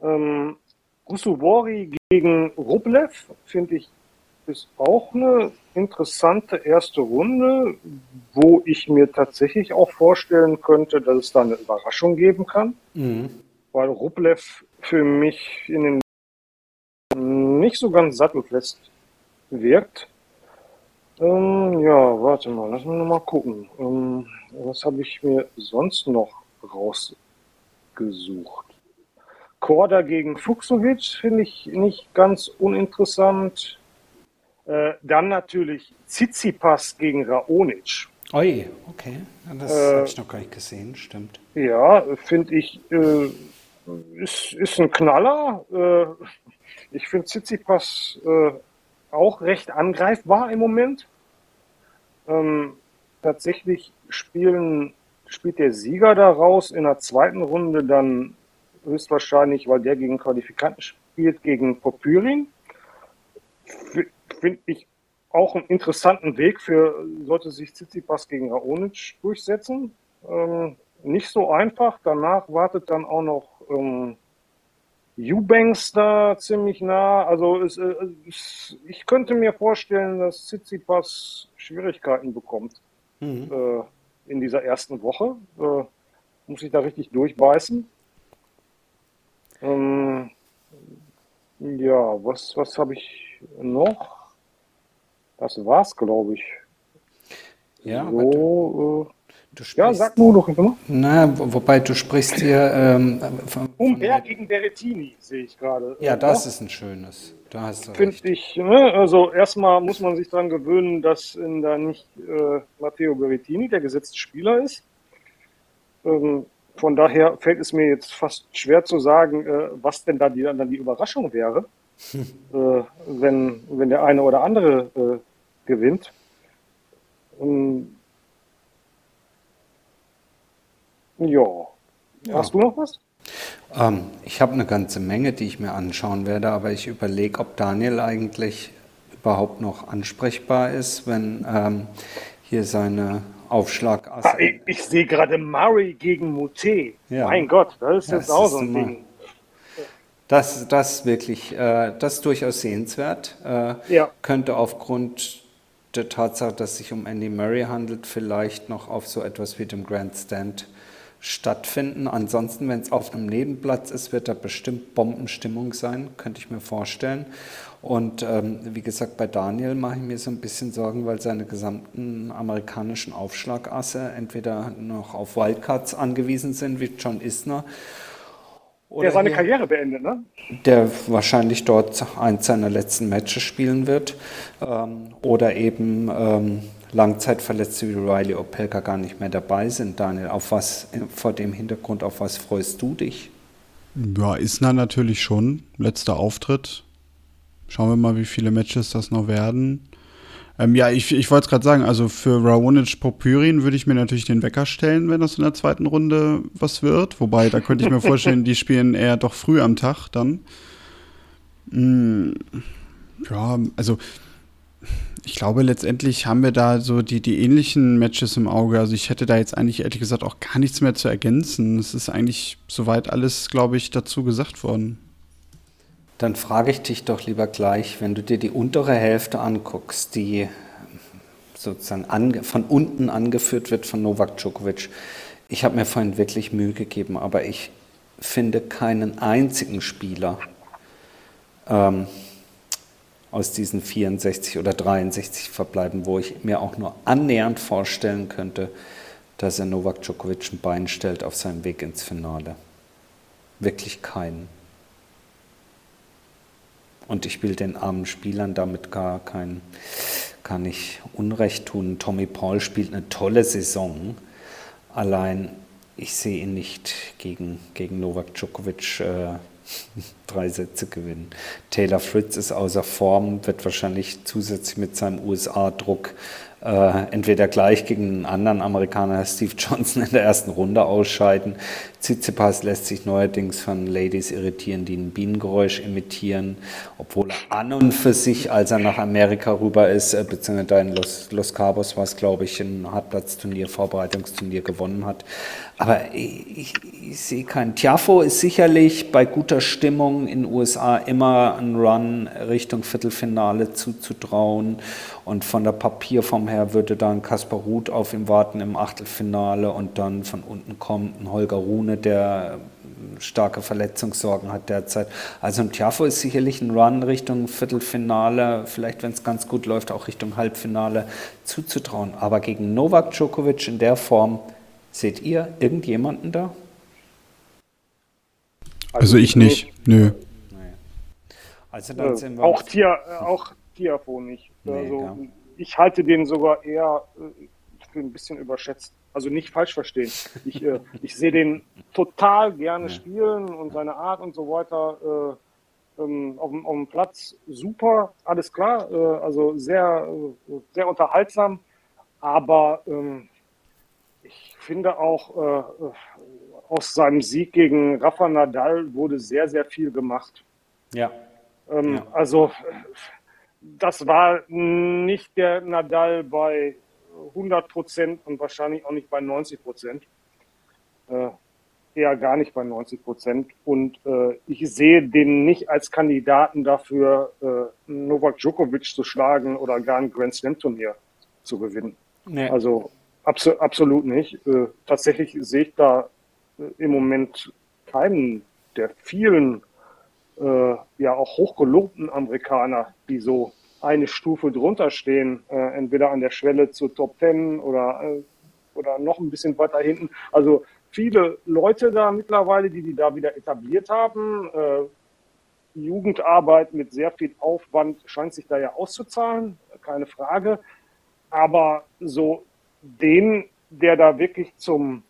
Ähm, Gusubori gegen Rublev finde ich ist auch eine interessante erste Runde, wo ich mir tatsächlich auch vorstellen könnte, dass es da eine Überraschung geben kann, mhm. weil Rublev für mich in den nicht so ganz sattelfest wirkt. Ähm, ja, warte mal, lass mich mal gucken. Ähm, was habe ich mir sonst noch rausgesucht. Korda gegen Fuchsovic finde ich nicht ganz uninteressant. Äh, dann natürlich Tsitsipas gegen Raonic. Oi, okay. Das äh, habe ich noch gar nicht gesehen, stimmt. Ja, finde ich, äh, ist, ist ein Knaller. Äh, ich finde Tsitsipas äh, auch recht angreifbar im Moment. Ähm, tatsächlich spielen spielt der Sieger daraus in der zweiten Runde dann höchstwahrscheinlich, weil der gegen Qualifikanten spielt, gegen Popyrin. Finde ich auch einen interessanten Weg für, sollte sich Tsitsipas gegen Raonic durchsetzen. Ähm, nicht so einfach. Danach wartet dann auch noch ähm, Eubanks da ziemlich nah. Also es, äh, es, ich könnte mir vorstellen, dass Tsitsipas Schwierigkeiten bekommt. Mhm. Äh, in dieser ersten Woche. Äh, muss ich da richtig durchbeißen. Ähm, ja, was, was habe ich noch? Das war's, glaube ich. Ja, so, du, äh, ja, sag nur doch immer. Na, wobei du sprichst hier. Ähm, von, gegen Berrettini, sehe ich gerade. Ja, das ist ein schönes. Da hast du Finde ich, ne? also erstmal muss man sich daran gewöhnen, dass da nicht äh, Matteo Berrettini der gesetzte Spieler ist. Ähm, von daher fällt es mir jetzt fast schwer zu sagen, äh, was denn da die, dann die Überraschung wäre, hm. äh, wenn, wenn der eine oder andere äh, gewinnt. Ähm, ja. ja. Hast du noch was? Ähm, ich habe eine ganze Menge, die ich mir anschauen werde, aber ich überlege, ob Daniel eigentlich überhaupt noch ansprechbar ist, wenn ähm, hier seine Aufschlag. Ah, ich, ich sehe gerade Murray gegen Mute. Ja. Mein Gott, das ist ja, jetzt auch so ein Ding. Das, das wirklich, äh, das ist durchaus sehenswert. Äh, ja. Könnte aufgrund der Tatsache, dass es sich um Andy Murray handelt, vielleicht noch auf so etwas wie dem Grandstand stattfinden. Ansonsten, wenn es auf einem Nebenplatz ist, wird da bestimmt Bombenstimmung sein, könnte ich mir vorstellen. Und ähm, wie gesagt, bei Daniel mache ich mir so ein bisschen Sorgen, weil seine gesamten amerikanischen Aufschlagasse entweder noch auf Wildcards angewiesen sind, wie John Isner. Oder der seine hier, Karriere beendet, ne? Der wahrscheinlich dort eins seiner letzten Matches spielen wird. Ähm, oder eben ähm, Langzeitverletzte wie Riley Opelka gar nicht mehr dabei sind. Daniel, auf was, vor dem Hintergrund, auf was freust du dich? Ja, Isna natürlich schon. Letzter Auftritt. Schauen wir mal, wie viele Matches das noch werden. Ähm, ja, ich, ich wollte es gerade sagen, also für Raonic Popyrin würde ich mir natürlich den Wecker stellen, wenn das in der zweiten Runde was wird. Wobei, da könnte ich mir vorstellen, die spielen eher doch früh am Tag dann. Hm, ja, also ich glaube, letztendlich haben wir da so die, die ähnlichen Matches im Auge. Also ich hätte da jetzt eigentlich ehrlich gesagt auch gar nichts mehr zu ergänzen. Es ist eigentlich soweit alles, glaube ich, dazu gesagt worden. Dann frage ich dich doch lieber gleich, wenn du dir die untere Hälfte anguckst, die sozusagen ange, von unten angeführt wird von Novak Djokovic. Ich habe mir vorhin wirklich Mühe gegeben, aber ich finde keinen einzigen Spieler, ähm, aus diesen 64 oder 63 Verbleiben, wo ich mir auch nur annähernd vorstellen könnte, dass er Novak Djokovic ein Bein stellt auf seinem Weg ins Finale. Wirklich keinen. Und ich will den armen Spielern damit gar kein, gar nicht Unrecht tun. Tommy Paul spielt eine tolle Saison. Allein ich sehe ihn nicht gegen, gegen Novak Djokovic äh, drei Sätze gewinnen. Taylor Fritz ist außer Form, wird wahrscheinlich zusätzlich mit seinem USA-Druck äh, entweder gleich gegen einen anderen Amerikaner, Steve Johnson, in der ersten Runde ausscheiden. Tsitsipas lässt sich neuerdings von Ladies irritieren, die ein Bienengeräusch imitieren, obwohl er an und für sich, als er nach Amerika rüber ist, äh, beziehungsweise in Los, Los Cabos war es, glaube ich, ein Hartplatzturnier, Vorbereitungsturnier gewonnen hat. Aber ich, ich, ich sehe keinen. Tiafo ist sicherlich bei guter Stimmung in den USA immer ein Run Richtung Viertelfinale zuzutrauen. Und von der Papierform her würde dann Kaspar Ruth auf ihm warten im Achtelfinale und dann von unten kommt ein Holger Rune, der starke Verletzungssorgen hat derzeit. Also ein Tiafo ist sicherlich ein Run Richtung Viertelfinale, vielleicht wenn es ganz gut läuft, auch Richtung Halbfinale zuzutrauen. Aber gegen Novak Djokovic in der Form, seht ihr irgendjemanden da? Also, also ich nicht, nö. Also dann sind wir auch, Tia, auch Tiafo nicht. Nee, also, ich halte den sogar eher äh, für ein bisschen überschätzt. Also nicht falsch verstehen. Ich, äh, ich sehe den total gerne ja. spielen und seine Art und so weiter äh, ähm, auf, dem, auf, dem, Platz super, alles klar. Äh, also sehr, äh, sehr unterhaltsam. Aber ähm, ich finde auch, äh, aus seinem Sieg gegen Rafa Nadal wurde sehr, sehr viel gemacht. Ja. Ähm, ja. Also das war nicht der Nadal bei 100 Prozent und wahrscheinlich auch nicht bei 90 Prozent. Äh, eher gar nicht bei 90 Prozent. Und äh, ich sehe den nicht als Kandidaten dafür, äh, Novak Djokovic zu schlagen oder gar ein Grand Slam Turnier zu gewinnen. Nee. Also abso absolut nicht. Äh, tatsächlich sehe ich da im Moment keinen der vielen äh, ja auch hochgelobten Amerikaner, die so eine Stufe drunter stehen, äh, entweder an der Schwelle zu Top Ten oder äh, oder noch ein bisschen weiter hinten. Also viele Leute da mittlerweile, die die da wieder etabliert haben. Äh, Jugendarbeit mit sehr viel Aufwand scheint sich da ja auszuzahlen, keine Frage. Aber so den, der da wirklich zum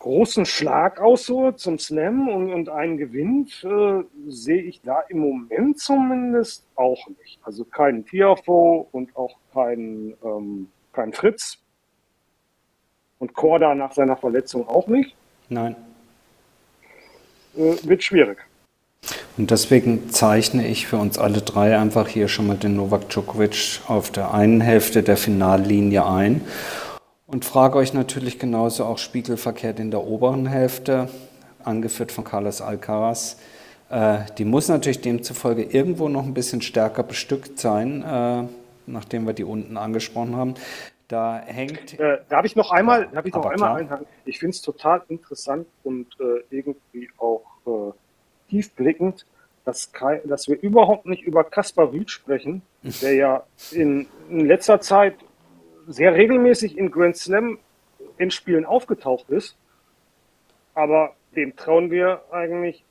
großen Schlag ausholt, zum Slam und, und einen gewinnt, äh, sehe ich da im Moment zumindest auch nicht. Also keinen Tiafo und auch keinen ähm, kein Fritz. Und Korda nach seiner Verletzung auch nicht. Nein. Äh, wird schwierig. Und deswegen zeichne ich für uns alle drei einfach hier schon mal den Novak Djokovic auf der einen Hälfte der Finallinie ein und frage euch natürlich genauso auch spiegelverkehrt in der oberen Hälfte, angeführt von Carlos Alcaraz. Äh, die muss natürlich demzufolge irgendwo noch ein bisschen stärker bestückt sein, äh, nachdem wir die unten angesprochen haben. Da hängt. Äh, darf ich noch einmal, darf ich noch einmal einhaken? Ich finde es total interessant und äh, irgendwie auch tiefblickend, dass, dass wir überhaupt nicht über Kaspar Rüth sprechen, der ja in, in letzter Zeit sehr regelmäßig in Grand Slam Endspielen aufgetaucht ist. Aber dem trauen wir eigentlich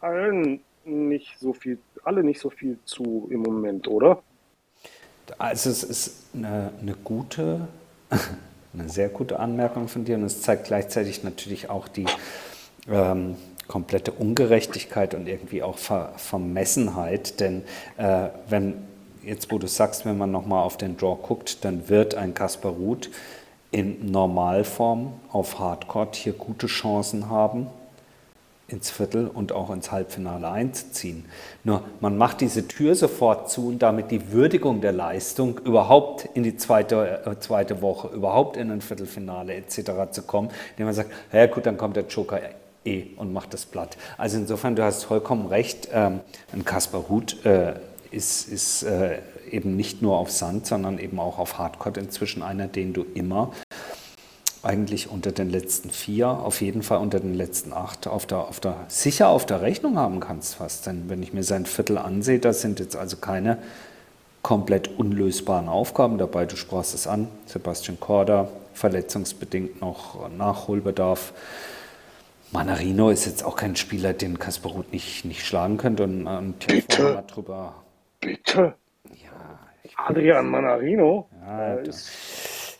allen nicht so viel, alle nicht so viel zu im Moment, oder? Also es ist eine, eine gute, eine sehr gute Anmerkung von dir und es zeigt gleichzeitig natürlich auch die ähm, komplette Ungerechtigkeit und irgendwie auch Ver Vermessenheit. Denn äh, wenn jetzt, wo du sagst, wenn man nochmal auf den Draw guckt, dann wird ein Kaspar Ruth in Normalform auf Hardcourt hier gute Chancen haben, ins Viertel und auch ins Halbfinale einzuziehen. Nur man macht diese Tür sofort zu und damit die Würdigung der Leistung, überhaupt in die zweite, äh, zweite Woche, überhaupt in ein Viertelfinale etc. zu kommen, indem man sagt, ja gut, dann kommt der Joker eh und macht das platt. Also insofern, du hast vollkommen recht, ähm, ein Kaspar Ruth äh, ist, ist äh, eben nicht nur auf Sand, sondern eben auch auf Hardcore inzwischen einer, den du immer eigentlich unter den letzten vier, auf jeden Fall unter den letzten acht, auf der, auf der, sicher auf der Rechnung haben kannst fast. Denn wenn ich mir sein Viertel ansehe, da sind jetzt also keine komplett unlösbaren Aufgaben dabei. Du sprachst es an, Sebastian Korda, verletzungsbedingt noch Nachholbedarf. Manarino ist jetzt auch kein Spieler, den Kasparut nicht, nicht schlagen könnte. Und, und Bitte. drüber. Bitte. Ja, Adrian Manarino. Ja,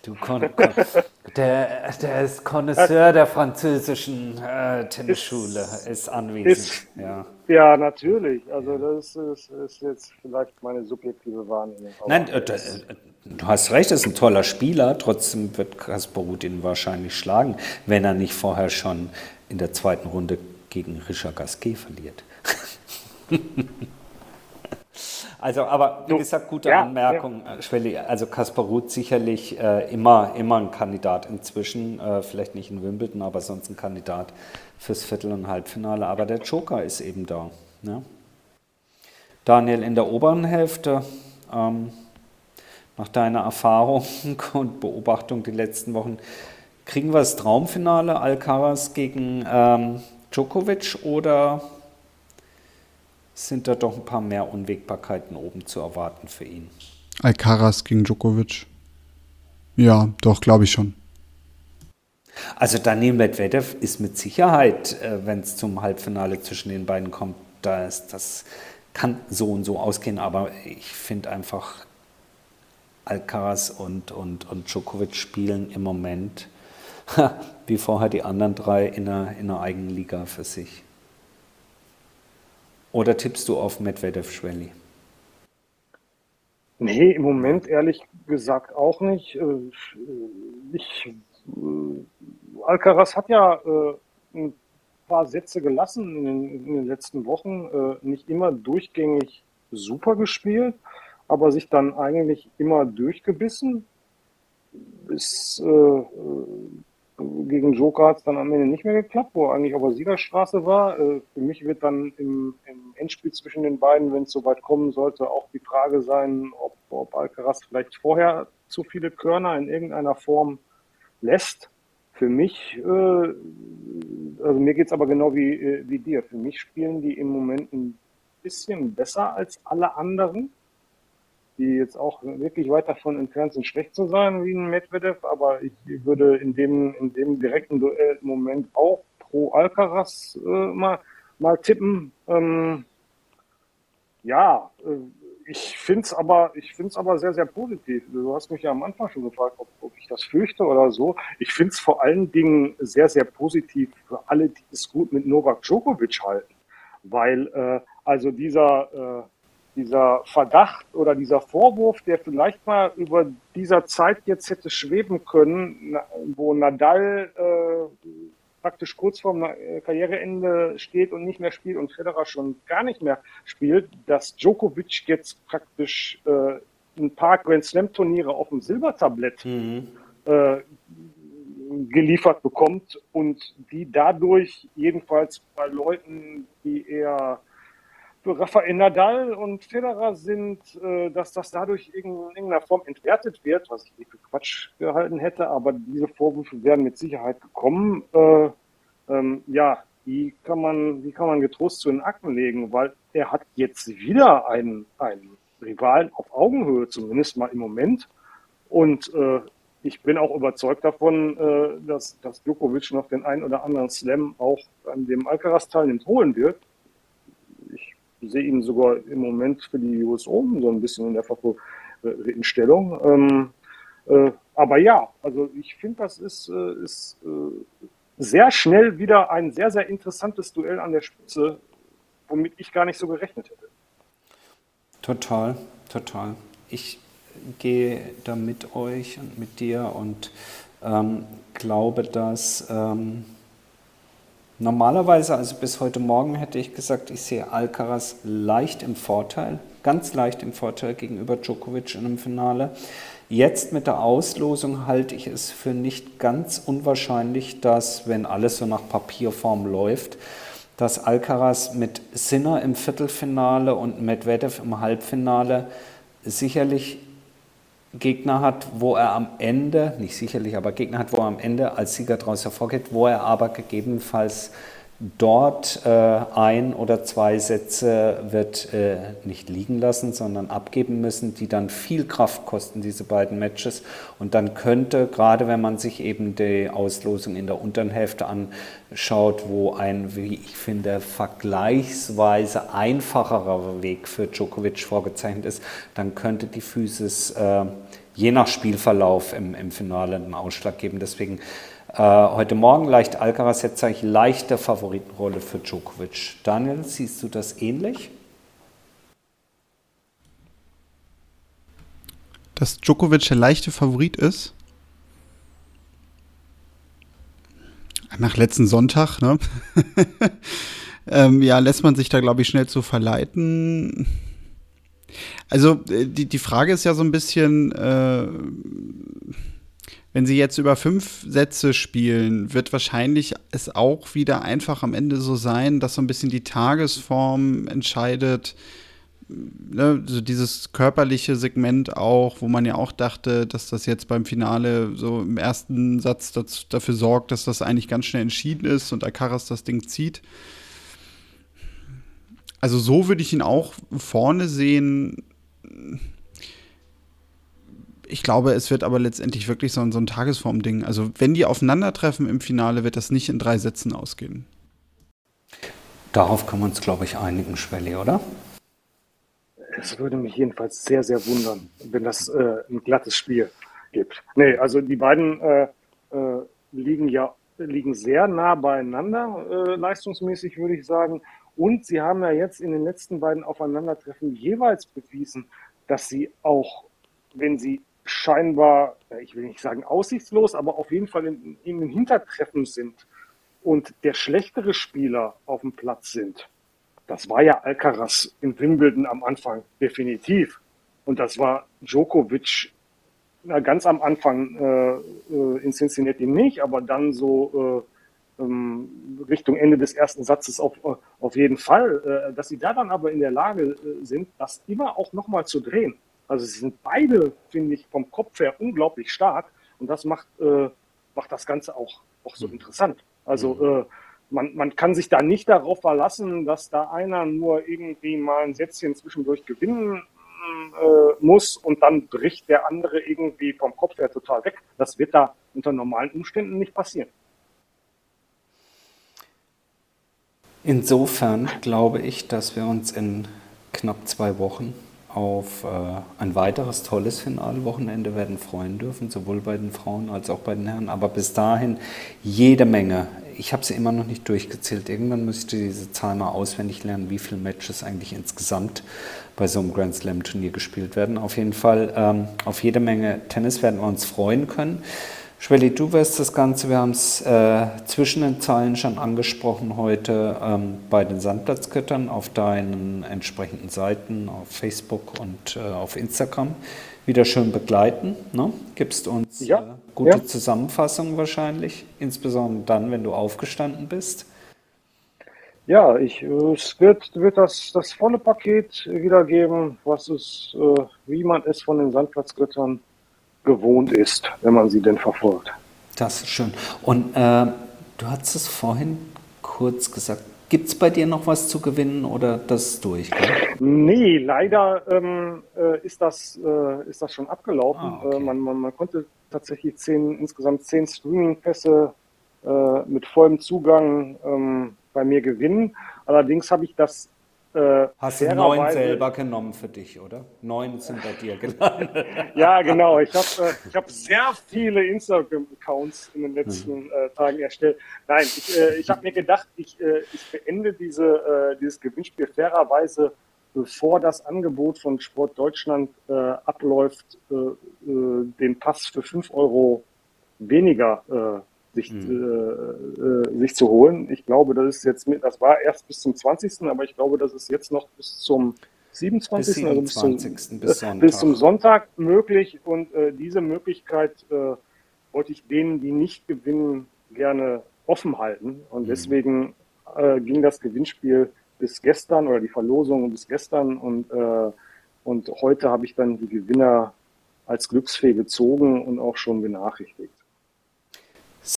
Du kon, kon der, der ist Connoisseur der französischen äh, Tennisschule, ist, ist anwesend. Ist, ja. ja, natürlich. Also das ist, ist, jetzt vielleicht meine subjektive Wahrnehmung. Nein, äh, äh, du hast recht, er ist ein toller Spieler. Trotzdem wird Kasparut ihn wahrscheinlich schlagen, wenn er nicht vorher schon in der zweiten Runde gegen Richard Gasquet verliert. Also, aber wie gesagt, gute ja, Anmerkung, ja. Schwelli. Also Kaspar Ruth sicherlich äh, immer, immer ein Kandidat inzwischen, äh, vielleicht nicht in Wimbledon, aber sonst ein Kandidat fürs Viertel- und Halbfinale. Aber der Joker ist eben da. Ne? Daniel, in der oberen Hälfte, ähm, nach deiner Erfahrung und Beobachtung die letzten Wochen, kriegen wir das Traumfinale Alcaraz gegen ähm, Djokovic oder sind da doch ein paar mehr Unwägbarkeiten oben zu erwarten für ihn. Alcaraz gegen Djokovic. Ja, doch, glaube ich schon. Also Daniel Medvedev ist mit Sicherheit, äh, wenn es zum Halbfinale zwischen den beiden kommt, das, das kann so und so ausgehen, aber ich finde einfach, Alcaraz und, und, und Djokovic spielen im Moment wie vorher die anderen drei in einer, in einer eigenen Liga für sich. Oder tippst du auf Medvedev Schwelli? Nee, im Moment ehrlich gesagt auch nicht. Äh, ich, äh, Alcaraz hat ja äh, ein paar Sätze gelassen in den, in den letzten Wochen, nicht immer durchgängig super gespielt, aber sich dann eigentlich immer durchgebissen. Bis gegen Joker hat es dann am Ende nicht mehr geklappt, wo er eigentlich auf der Siegerstraße war. Äh, für mich wird dann im, im Endspiel zwischen den beiden, wenn es soweit kommen sollte, auch die Frage sein, ob, ob Alcaraz vielleicht vorher zu viele Körner in irgendeiner Form lässt. Für mich, äh, also mir geht es aber genau wie, äh, wie dir. Für mich spielen die im Moment ein bisschen besser als alle anderen. Die jetzt auch wirklich weit davon entfernt sind, schlecht zu sein wie ein Medvedev, aber ich würde in dem, in dem direkten Duell Moment auch pro Alcaraz äh, mal, mal tippen. Ähm, ja, äh, ich finde es aber, ich find's aber sehr, sehr positiv. Du hast mich ja am Anfang schon gefragt, ob, ob ich das fürchte oder so. Ich finde es vor allen Dingen sehr, sehr positiv für alle, die es gut mit Novak Djokovic halten. Weil äh, also dieser, äh, dieser Verdacht oder dieser Vorwurf, der vielleicht mal über dieser Zeit jetzt hätte schweben können, wo Nadal äh, praktisch kurz vorm äh, Karriereende steht und nicht mehr spielt und Federer schon gar nicht mehr spielt, dass Djokovic jetzt praktisch äh, ein paar Grand Slam Turniere auf dem Silbertablett mhm. äh, geliefert bekommt und die dadurch jedenfalls bei Leuten, die eher für Rafael Nadal und Federer sind, äh, dass das dadurch in irgendeiner Form entwertet wird, was ich für Quatsch gehalten hätte, aber diese Vorwürfe werden mit Sicherheit gekommen. Äh, ähm, ja, die kann man, die kann man getrost zu den Akten legen, weil er hat jetzt wieder einen, einen Rivalen auf Augenhöhe, zumindest mal im Moment. Und äh, ich bin auch überzeugt davon, äh, dass, dass Djokovic noch den einen oder anderen Slam auch an dem Alcaraz teilnimmt, holen wird sehe ihn sogar im Moment für die US Open so ein bisschen in der Favoritenstellung. Ähm, äh, aber ja, also ich finde, das ist, äh, ist äh, sehr schnell wieder ein sehr, sehr interessantes Duell an der Spitze, womit ich gar nicht so gerechnet hätte. Total, total. Ich gehe da mit euch und mit dir und ähm, glaube, dass ähm, Normalerweise, also bis heute Morgen hätte ich gesagt, ich sehe Alcaraz leicht im Vorteil, ganz leicht im Vorteil gegenüber Djokovic in einem Finale. Jetzt mit der Auslosung halte ich es für nicht ganz unwahrscheinlich, dass, wenn alles so nach Papierform läuft, dass Alcaraz mit Sinner im Viertelfinale und Medvedev im Halbfinale sicherlich Gegner hat, wo er am Ende, nicht sicherlich, aber Gegner hat, wo er am Ende als Sieger daraus hervorgeht, wo er aber gegebenenfalls dort äh, ein oder zwei Sätze wird äh, nicht liegen lassen, sondern abgeben müssen, die dann viel Kraft kosten, diese beiden Matches. Und dann könnte, gerade wenn man sich eben die Auslosung in der unteren Hälfte anschaut, wo ein, wie ich finde, vergleichsweise einfacherer Weg für Djokovic vorgezeichnet ist, dann könnte die Physis äh, je nach Spielverlauf im, im Finale einen Ausschlag geben. Deswegen äh, heute Morgen leicht Alcaraz jetzt sage ich leichte Favoritenrolle für Djokovic. Daniel, siehst du das ähnlich? Dass Djokovic der leichte Favorit ist? Nach letzten Sonntag, ne? ähm, ja, lässt man sich da, glaube ich, schnell zu verleiten. Also äh, die, die Frage ist ja so ein bisschen, äh, wenn sie jetzt über fünf Sätze spielen, wird wahrscheinlich es auch wieder einfach am Ende so sein, dass so ein bisschen die Tagesform entscheidet. Ne, so dieses körperliche Segment auch, wo man ja auch dachte, dass das jetzt beim Finale so im ersten Satz das, dafür sorgt, dass das eigentlich ganz schnell entschieden ist und Alcaraz das Ding zieht. Also so würde ich ihn auch vorne sehen ich glaube, es wird aber letztendlich wirklich so ein, so ein Tagesform-Ding. Also, wenn die aufeinandertreffen im Finale, wird das nicht in drei Sätzen ausgehen. Darauf können wir uns, glaube ich, einigen, Schwelli, oder? Es würde mich jedenfalls sehr, sehr wundern, wenn das äh, ein glattes Spiel gibt. Nee, also die beiden äh, äh, liegen ja liegen sehr nah beieinander, äh, leistungsmäßig würde ich sagen. Und sie haben ja jetzt in den letzten beiden Aufeinandertreffen jeweils bewiesen, dass sie auch, wenn sie scheinbar, ich will nicht sagen aussichtslos, aber auf jeden Fall in, in den Hintertreffen sind und der schlechtere Spieler auf dem Platz sind. Das war ja Alcaraz in Wimbledon am Anfang definitiv. Und das war Djokovic na, ganz am Anfang äh, äh in Cincinnati nicht, aber dann so äh, Richtung Ende des ersten Satzes auf, auf jeden Fall. Äh, dass sie da dann aber in der Lage äh, sind, das immer auch nochmal zu drehen. Also sie sind beide, finde ich, vom Kopf her unglaublich stark und das macht, äh, macht das Ganze auch, auch so mhm. interessant. Also äh, man, man kann sich da nicht darauf verlassen, dass da einer nur irgendwie mal ein Sätzchen zwischendurch gewinnen muss und dann bricht der andere irgendwie vom Kopf her total weg. Das wird da unter normalen Umständen nicht passieren. Insofern glaube ich, dass wir uns in knapp zwei Wochen auf äh, ein weiteres tolles Finalwochenende werden freuen dürfen, sowohl bei den Frauen als auch bei den Herren. Aber bis dahin jede Menge. Ich habe sie immer noch nicht durchgezählt. Irgendwann müsste diese Zahl mal auswendig lernen, wie viele Matches eigentlich insgesamt bei so einem Grand Slam Turnier gespielt werden. Auf jeden Fall ähm, auf jede Menge Tennis werden wir uns freuen können. Schwelli, du wirst das Ganze, wir haben es äh, zwischen den Zeilen schon angesprochen heute ähm, bei den Sandplatzgöttern auf deinen entsprechenden Seiten auf Facebook und äh, auf Instagram wieder schön begleiten. Ne? Gibst uns ja, äh, gute ja. Zusammenfassung wahrscheinlich, insbesondere dann, wenn du aufgestanden bist. Ja, ich, es wird, wird das, das volle Paket wiedergeben, was es, äh, wie man es von den Sandplatzgöttern gewohnt ist, wenn man sie denn verfolgt. Das ist schön. Und äh, du hast es vorhin kurz gesagt. Gibt es bei dir noch was zu gewinnen oder das ist durch? Gell? Nee, leider ähm, äh, ist, das, äh, ist das schon abgelaufen. Ah, okay. Äh, man, man, man, konnte tatsächlich zehn, insgesamt zehn Streaming-Pässe äh, mit vollem Zugang ähm, bei mir gewinnen. Allerdings habe ich das äh, Hast du neun selber genommen für dich, oder? Neun sind bei dir gelandet. ja, genau. Ich habe äh, hab sehr viele Instagram-Accounts in den letzten mhm. äh, Tagen erstellt. Nein, ich, äh, ich habe mir gedacht, ich, äh, ich beende diese, äh, dieses Gewinnspiel fairerweise, bevor das Angebot von Sport Deutschland äh, abläuft, den Pass für 5 Euro weniger äh, sich, mhm. äh, sich zu holen. Ich glaube, das ist jetzt mit, das war erst bis zum 20., aber ich glaube, das ist jetzt noch bis zum 27. Bis, 27. Also bis, zum, bis, äh, bis, zum, Sonntag möglich. Und äh, diese Möglichkeit äh, wollte ich denen, die nicht gewinnen, gerne offen halten. Und mhm. deswegen äh, ging das Gewinnspiel bis gestern oder die Verlosung bis gestern. Und, äh, und heute habe ich dann die Gewinner als Glücksfee gezogen und auch schon benachrichtigt.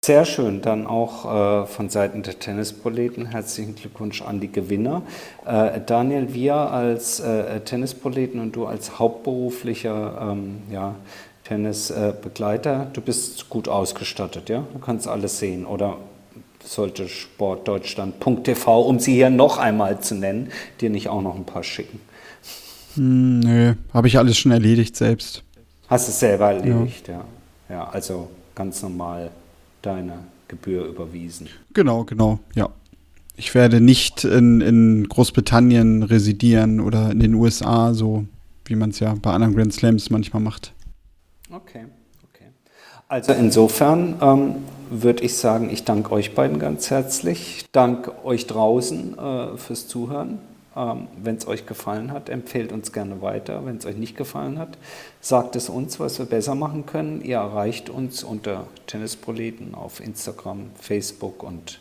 Sehr schön, dann auch äh, von Seiten der Tennisproleten herzlichen Glückwunsch an die Gewinner. Äh, Daniel, wir als äh, Tennisproleten und du als hauptberuflicher ähm, ja, Tennisbegleiter, du bist gut ausgestattet, ja? Du kannst alles sehen oder sollte Sportdeutschland.tv, um sie hier noch einmal zu nennen, dir nicht auch noch ein paar schicken? Hm, nö, habe ich alles schon erledigt selbst. Hast du es selber erledigt, ja. ja. Ja, also ganz normal deine Gebühr überwiesen. Genau, genau, ja. Ich werde nicht in, in Großbritannien residieren oder in den USA, so wie man es ja bei anderen Grand Slams manchmal macht. Okay, okay. Also insofern ähm, würde ich sagen, ich danke euch beiden ganz herzlich. Danke euch draußen äh, fürs Zuhören. Ähm, Wenn es euch gefallen hat, empfehlt uns gerne weiter. Wenn es euch nicht gefallen hat, sagt es uns, was wir besser machen können. Ihr erreicht uns unter Tennisproleten auf Instagram, Facebook und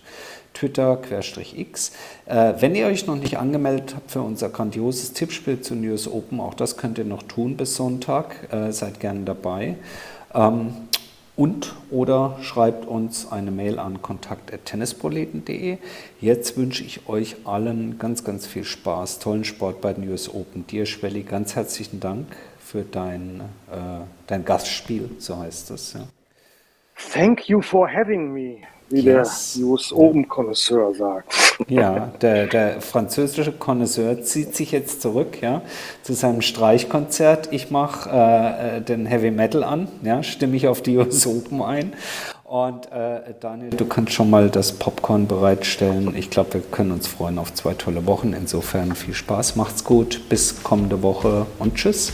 Twitter, Querstrich X. Äh, wenn ihr euch noch nicht angemeldet habt für unser grandioses Tippspiel zu News Open, auch das könnt ihr noch tun bis Sonntag. Äh, seid gerne dabei. Ähm, und oder schreibt uns eine Mail an kontakt.tennisproleten.de. Jetzt wünsche ich euch allen ganz, ganz viel Spaß, tollen Sport bei den US Open. Dir, Schwelli, ganz herzlichen Dank für dein, äh, dein Gastspiel, so heißt das. Ja. Thank you for having me wie yes. der US Open Connoisseur sagt. Ja, der, der französische Connoisseur zieht sich jetzt zurück ja, zu seinem Streichkonzert. Ich mache äh, äh, den Heavy Metal an, ja, stimme ich auf die US Open ein. Und äh, Daniel, du kannst schon mal das Popcorn bereitstellen. Ich glaube, wir können uns freuen auf zwei tolle Wochen. Insofern viel Spaß, macht's gut, bis kommende Woche und tschüss.